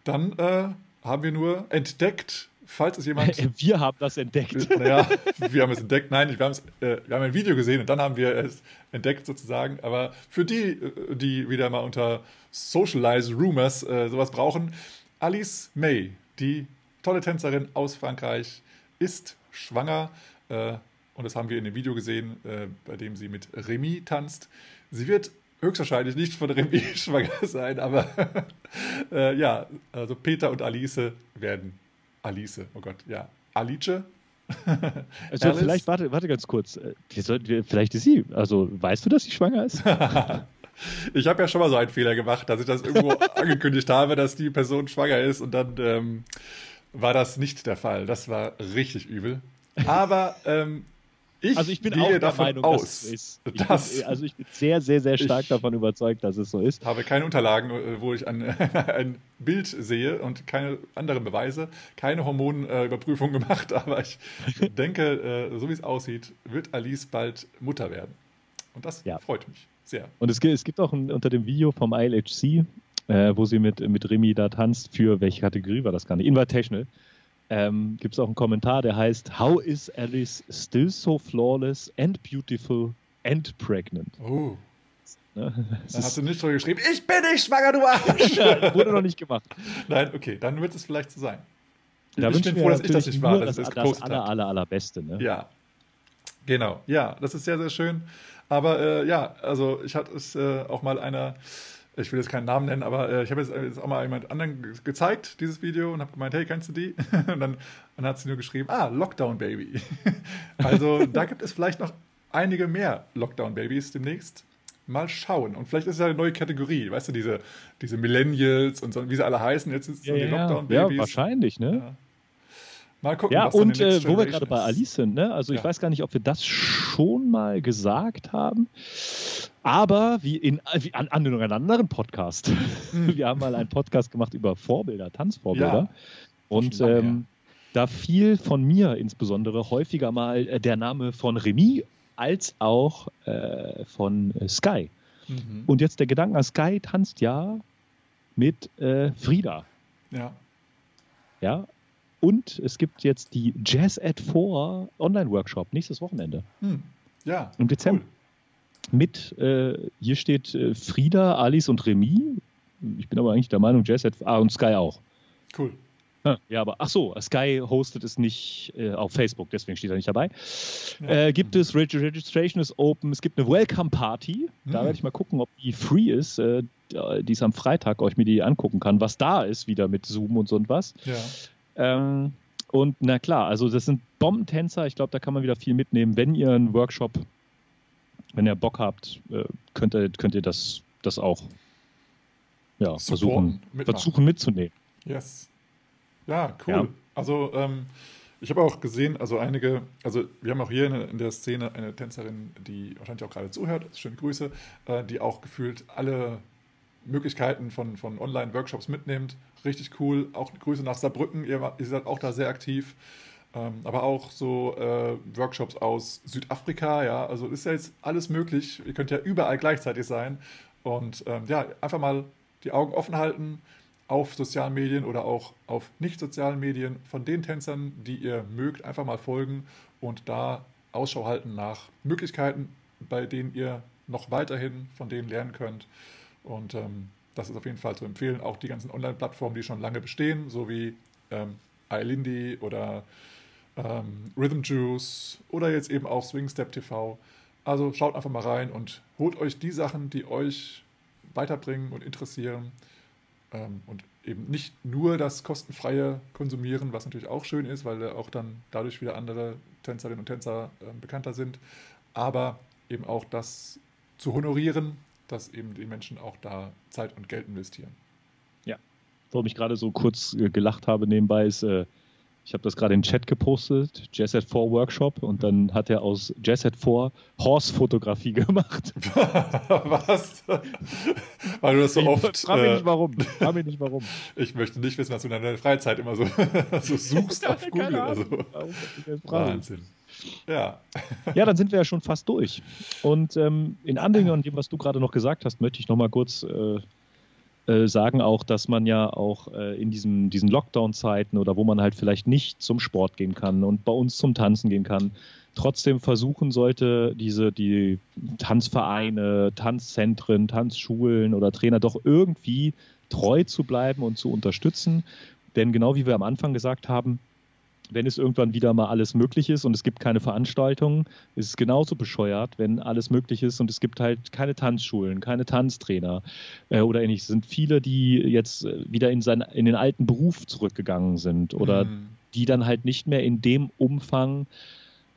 Dann äh, haben wir nur entdeckt, falls es jemand. Wir haben das entdeckt. Naja, wir haben es entdeckt. Nein, wir, äh, wir haben ein Video gesehen und dann haben wir es entdeckt sozusagen. Aber für die, äh, die wieder mal unter Socialize Rumors äh, sowas brauchen, Alice May, die tolle Tänzerin aus Frankreich, ist schwanger. Äh, und das haben wir in dem Video gesehen, äh, bei dem sie mit Remy tanzt. Sie wird höchstwahrscheinlich nicht von Remy schwanger sein, aber äh, ja, also Peter und Alice werden Alice, oh Gott, ja, Alice. also Alice. vielleicht, warte, warte ganz kurz. Äh, vielleicht ist sie, also weißt du, dass sie schwanger ist? ich habe ja schon mal so einen Fehler gemacht, dass ich das irgendwo angekündigt habe, dass die Person schwanger ist und dann ähm, war das nicht der Fall. Das war richtig übel. Aber ähm, ich, also ich bin auch der Meinung, aus, dass es ist. Das, bin, also ich bin sehr, sehr, sehr stark davon überzeugt, dass es so ist. Ich habe keine Unterlagen, äh, wo ich ein, ein Bild sehe und keine anderen Beweise, keine Hormonüberprüfung gemacht, aber ich denke, äh, so wie es aussieht, wird Alice bald Mutter werden. Und das ja. freut mich sehr. Und es gibt, es gibt auch ein, unter dem Video vom ILHC äh, wo sie mit, mit Remy da tanzt. Für welche Kategorie war das gar nicht? Invitational. Ähm, Gibt es auch einen Kommentar, der heißt: How is Alice still so flawless and beautiful and pregnant? Oh. Ne? Da hast du nicht drüber geschrieben, ich bin nicht schwanger, du Arsch! Wurde noch nicht gemacht. Nein, okay, dann wird es vielleicht so sein. Da ich bin froh, dass ich das nicht war, dass das, das, das aller, aller, allerbeste. Ne? Ja, genau. Ja, das ist sehr, sehr schön. Aber äh, ja, also ich hatte es äh, auch mal einer ich will jetzt keinen Namen nennen, aber äh, ich habe jetzt, äh, jetzt, auch mal jemand anderen gezeigt, dieses Video, und habe gemeint, hey, kennst du die? und dann, dann hat sie nur geschrieben, ah, Lockdown Baby. also da gibt es vielleicht noch einige mehr Lockdown Babys demnächst. Mal schauen. Und vielleicht ist es ja eine neue Kategorie, weißt du, diese, diese Millennials und so, wie sie alle heißen, jetzt sind es ja, die Lockdown Babys. Ja, wahrscheinlich, ne? Ja. Mal gucken, ja, was und äh, wo wir gerade bei Alice sind, ne? Also ich weiß gar nicht, ob wir das schon mal gesagt haben. Aber wie in wie an, an einem anderen Podcast. Mhm. Wir haben mal einen Podcast gemacht über Vorbilder, Tanzvorbilder. Ja. Und ähm, da fiel von mir insbesondere häufiger mal äh, der Name von Remy als auch äh, von äh, Sky. Mhm. Und jetzt der Gedanke, Sky tanzt ja mit äh, Frieda. Ja. Ja. Und es gibt jetzt die Jazz at 4 Online-Workshop nächstes Wochenende. Hm. Ja. Im Dezember. Cool. Mit, äh, hier steht äh, Frieda, Alice und Remy. Ich bin aber eigentlich der Meinung, Jazz at 4, ah, und Sky auch. Cool. Ja, aber ach so, Sky hostet es nicht äh, auf Facebook, deswegen steht er nicht dabei. Ja. Äh, gibt es Registration is open, es gibt eine Welcome Party. Da hm. werde ich mal gucken, ob die free ist. Äh, die ist am Freitag, euch mir die angucken kann, was da ist, wieder mit Zoom und so und was. Ja. Ähm, und na klar, also das sind Bombentänzer. Ich glaube, da kann man wieder viel mitnehmen. Wenn ihr einen Workshop, wenn ihr Bock habt, äh, könnt ihr, könnt ihr das, das auch ja, versuchen, versuchen mitzunehmen. Yes. Ja, cool. Ja. Also ähm, ich habe auch gesehen, also einige, also wir haben auch hier in, in der Szene eine Tänzerin, die wahrscheinlich auch gerade zuhört, schöne Grüße, äh, die auch gefühlt alle Möglichkeiten von, von Online-Workshops mitnimmt. Richtig cool. Auch Grüße nach Saarbrücken, ihr, ihr seid auch da sehr aktiv. Ähm, aber auch so äh, Workshops aus Südafrika, ja, also ist ja jetzt alles möglich. Ihr könnt ja überall gleichzeitig sein. Und ähm, ja, einfach mal die Augen offen halten auf sozialen Medien oder auch auf nicht sozialen Medien von den Tänzern, die ihr mögt, einfach mal folgen und da Ausschau halten nach Möglichkeiten, bei denen ihr noch weiterhin von denen lernen könnt. Und ähm, das ist auf jeden Fall zu empfehlen. Auch die ganzen Online-Plattformen, die schon lange bestehen, so wie ähm, iLindy oder ähm, Rhythm Juice oder jetzt eben auch Swingstep TV. Also schaut einfach mal rein und holt euch die Sachen, die euch weiterbringen und interessieren. Ähm, und eben nicht nur das kostenfreie Konsumieren, was natürlich auch schön ist, weil auch dann dadurch wieder andere Tänzerinnen und Tänzer äh, bekannter sind, aber eben auch das zu honorieren, dass eben die Menschen auch da Zeit und Geld investieren. Ja, warum ich gerade so kurz äh, gelacht habe nebenbei ist, äh, ich habe das gerade in den Chat gepostet, Jazz at 4 Workshop, und dann hat er aus Jazz at 4 Horse-Fotografie gemacht. Was? Weil du das so ich oft. Frag mich äh, nicht warum. Frag mich nicht warum. Ich möchte nicht wissen, dass du in deiner Freizeit immer so, so suchst auf Google. Also. Wahnsinn. Ja. ja, dann sind wir ja schon fast durch. Und ähm, in Anlehnung an dem, was du gerade noch gesagt hast, möchte ich noch mal kurz äh, äh, sagen auch, dass man ja auch äh, in diesem, diesen Lockdown-Zeiten oder wo man halt vielleicht nicht zum Sport gehen kann und bei uns zum Tanzen gehen kann, trotzdem versuchen sollte, diese die Tanzvereine, Tanzzentren, Tanzschulen oder Trainer doch irgendwie treu zu bleiben und zu unterstützen. Denn genau wie wir am Anfang gesagt haben, wenn es irgendwann wieder mal alles möglich ist und es gibt keine Veranstaltungen, ist es genauso bescheuert, wenn alles möglich ist und es gibt halt keine Tanzschulen, keine Tanztrainer äh, oder ähnliches. Es sind viele, die jetzt äh, wieder in, sein, in den alten Beruf zurückgegangen sind oder mhm. die dann halt nicht mehr in dem Umfang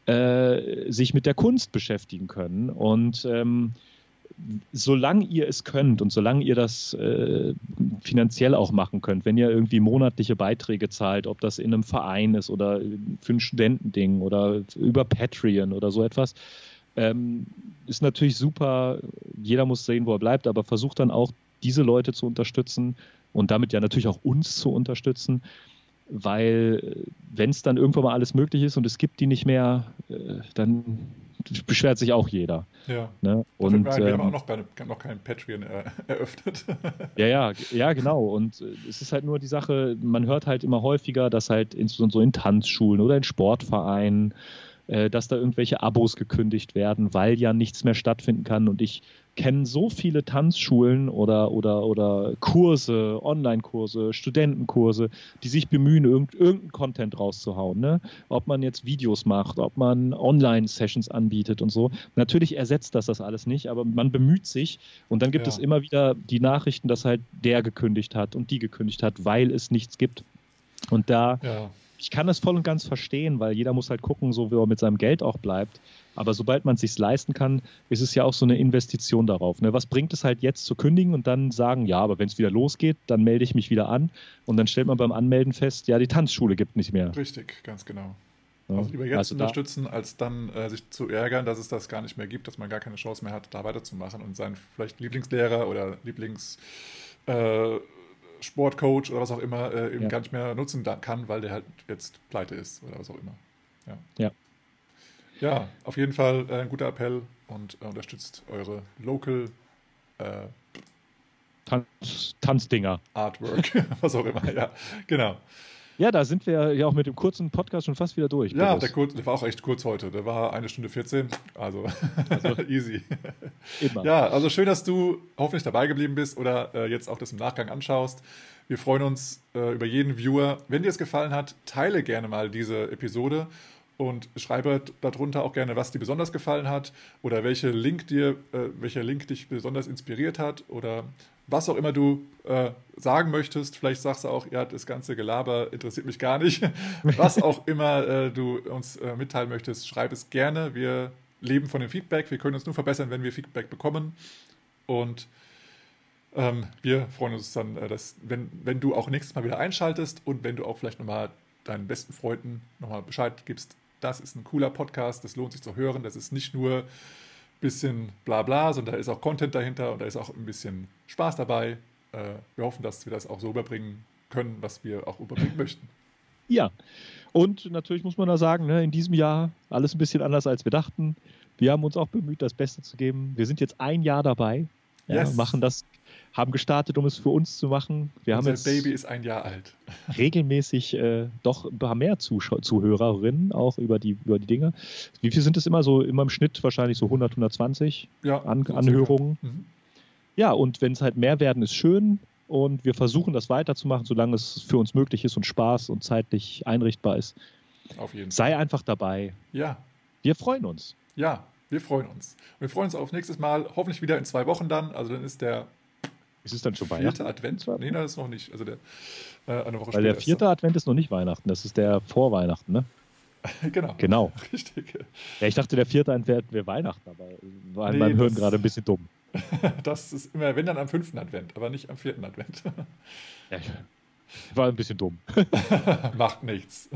äh, sich mit der Kunst beschäftigen können. Und ähm, solange ihr es könnt und solange ihr das äh, finanziell auch machen könnt, wenn ihr irgendwie monatliche Beiträge zahlt, ob das in einem Verein ist oder für ein Studentending oder über Patreon oder so etwas, ähm, ist natürlich super. Jeder muss sehen, wo er bleibt, aber versucht dann auch diese Leute zu unterstützen und damit ja natürlich auch uns zu unterstützen weil wenn es dann irgendwann mal alles möglich ist und es gibt die nicht mehr, äh, dann beschwert sich auch jeder. Ja. Ne? Und, wir, wir ähm, haben auch noch, keine, noch keinen Patreon äh, eröffnet. ja, ja, ja, genau. Und äh, es ist halt nur die Sache, man hört halt immer häufiger, dass halt insbesondere so in Tanzschulen oder in Sportvereinen, äh, dass da irgendwelche Abos gekündigt werden, weil ja nichts mehr stattfinden kann. Und ich kenne so viele Tanzschulen oder, oder, oder Kurse, Online-Kurse, Studentenkurse, die sich bemühen, irgend, irgendeinen Content rauszuhauen. Ne? Ob man jetzt Videos macht, ob man Online-Sessions anbietet und so. Natürlich ersetzt das das alles nicht, aber man bemüht sich und dann gibt ja. es immer wieder die Nachrichten, dass halt der gekündigt hat und die gekündigt hat, weil es nichts gibt. Und da ja ich kann das voll und ganz verstehen, weil jeder muss halt gucken, so wie er mit seinem Geld auch bleibt. Aber sobald man es sich leisten kann, ist es ja auch so eine Investition darauf. Ne? Was bringt es halt jetzt zu kündigen und dann sagen, ja, aber wenn es wieder losgeht, dann melde ich mich wieder an. Und dann stellt man beim Anmelden fest, ja, die Tanzschule gibt nicht mehr. Richtig, ganz genau. Ja. Also lieber jetzt also unterstützen, als dann äh, sich zu ärgern, dass es das gar nicht mehr gibt, dass man gar keine Chance mehr hat, da weiterzumachen und seinen vielleicht Lieblingslehrer oder Lieblings äh, Sportcoach oder was auch immer äh, eben ja. gar nicht mehr nutzen kann, weil der halt jetzt pleite ist oder was auch immer. Ja. Ja, ja auf jeden Fall äh, ein guter Appell und äh, unterstützt eure Local äh, Tanz, Tanzdinger. Artwork, was auch immer, ja, genau. Ja, da sind wir ja auch mit dem kurzen Podcast schon fast wieder durch. Ja, der, kurz, der, war auch echt kurz heute. Der war eine Stunde 14, also, also easy. Immer. Ja, also schön, dass du hoffentlich dabei geblieben bist oder äh, jetzt auch das im Nachgang anschaust. Wir freuen uns äh, über jeden Viewer. Wenn dir es gefallen hat, teile gerne mal diese Episode und schreibe darunter auch gerne, was dir besonders gefallen hat oder welche Link dir, äh, welcher Link dich besonders inspiriert hat oder was auch immer du äh, sagen möchtest. Vielleicht sagst du auch, ja, das ganze Gelaber interessiert mich gar nicht. was auch immer äh, du uns äh, mitteilen möchtest, schreib es gerne. Wir leben von dem Feedback. Wir können uns nur verbessern, wenn wir Feedback bekommen. Und ähm, wir freuen uns dann, äh, dass, wenn, wenn du auch nächstes Mal wieder einschaltest und wenn du auch vielleicht nochmal deinen besten Freunden nochmal Bescheid gibst, das ist ein cooler Podcast, das lohnt sich zu hören. Das ist nicht nur bisschen bla bla, sondern da ist auch Content dahinter und da ist auch ein bisschen Spaß dabei. Äh, wir hoffen, dass wir das auch so überbringen können, was wir auch überbringen möchten. Ja, und natürlich muss man da sagen, ne, in diesem Jahr alles ein bisschen anders, als wir dachten. Wir haben uns auch bemüht, das Beste zu geben. Wir sind jetzt ein Jahr dabei, yes. ja, machen das haben gestartet, um es für uns zu machen. Wir Unser haben jetzt Baby ist ein Jahr alt. Regelmäßig äh, doch ein paar mehr Zuschau Zuhörerinnen auch über die, über die Dinge. Wie viel sind es immer so? Immer im Schnitt wahrscheinlich so 100, 120 ja, An so Anhörungen. Mhm. Ja, und wenn es halt mehr werden, ist schön. Und wir versuchen das weiterzumachen, solange es für uns möglich ist und Spaß und zeitlich einrichtbar ist. Auf jeden Fall. Sei einfach dabei. Ja. Wir freuen uns. Ja, wir freuen uns. Wir freuen uns auf nächstes Mal, hoffentlich wieder in zwei Wochen dann. Also dann ist der ist es dann schon Weihnachten? Vierte Advent? Nee, das ist noch nicht. Also der, äh, eine Woche Weil der vierte ist Advent ist noch nicht Weihnachten, das ist der Vorweihnachten, ne? genau. Genau. Richtig. Ja, ich dachte, der vierte Advent wäre Weihnachten, aber war in nee, meinem Hirn gerade ein bisschen dumm. das ist immer, wenn dann am fünften Advent, aber nicht am vierten Advent. ja, war ein bisschen dumm. Macht nichts.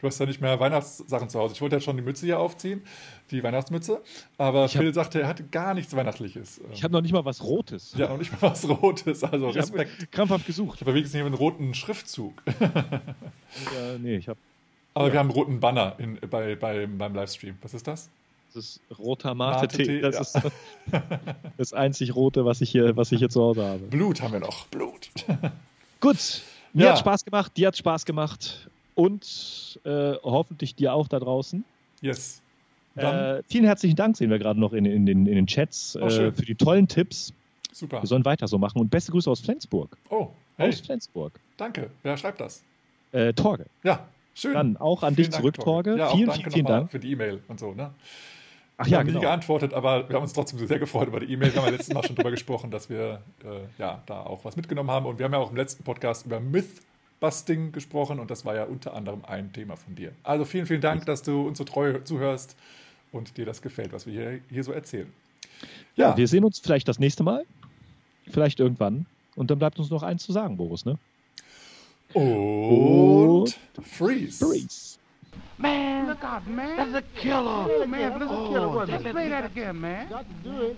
Du hast ja nicht mehr Weihnachtssachen zu Hause. Ich wollte ja schon die Mütze hier aufziehen, die Weihnachtsmütze. Aber ich Phil hab, sagte, er hatte gar nichts Weihnachtliches. Ich habe noch nicht mal was Rotes. Ja, noch nicht mal was Rotes. Also ich Respekt. krampfhaft gesucht. Ich habe wenigstens hier einen roten Schriftzug. ja, nee, ich habe. Aber ja. wir haben einen roten Banner in, bei, bei, beim Livestream. Was ist das? Das ist roter Mate-Tee. Das ja. ist das einzig Rote, was ich, hier, was ich hier zu Hause habe. Blut haben wir noch. Blut. Gut, mir ja. hat Spaß gemacht, dir hat Spaß gemacht und äh, hoffentlich dir auch da draußen. Yes. Äh, vielen herzlichen Dank, sehen wir gerade noch in, in, den, in den Chats, oh, äh, für die tollen Tipps. Super. Wir sollen weiter so machen. Und beste Grüße aus Flensburg. Oh, hey. Aus Flensburg. Danke. Wer schreibt das? Äh, Torge. Ja, schön. Dann auch an vielen dich zurück, Torge. Ja, vielen, vielen, vielen Dank. Für die E-Mail und so, ne? Ach wir ja, haben genau. nie geantwortet, aber wir haben uns trotzdem sehr gefreut über die E-Mail. Wir haben ja letztes Mal schon darüber gesprochen, dass wir äh, ja da auch was mitgenommen haben. Und wir haben ja auch im letzten Podcast über Mythbusting gesprochen und das war ja unter anderem ein Thema von dir. Also vielen, vielen Dank, dass du uns so treu zuhörst und dir das gefällt, was wir hier, hier so erzählen. Ja. ja, wir sehen uns vielleicht das nächste Mal, vielleicht irgendwann. Und dann bleibt uns noch eins zu sagen, Boris, ne? Und, und Freeze. Freeze. Man, look out, man. That's a killer. Yeah, man, that's a killer. Oh, Let's play that again, man. Got to do it.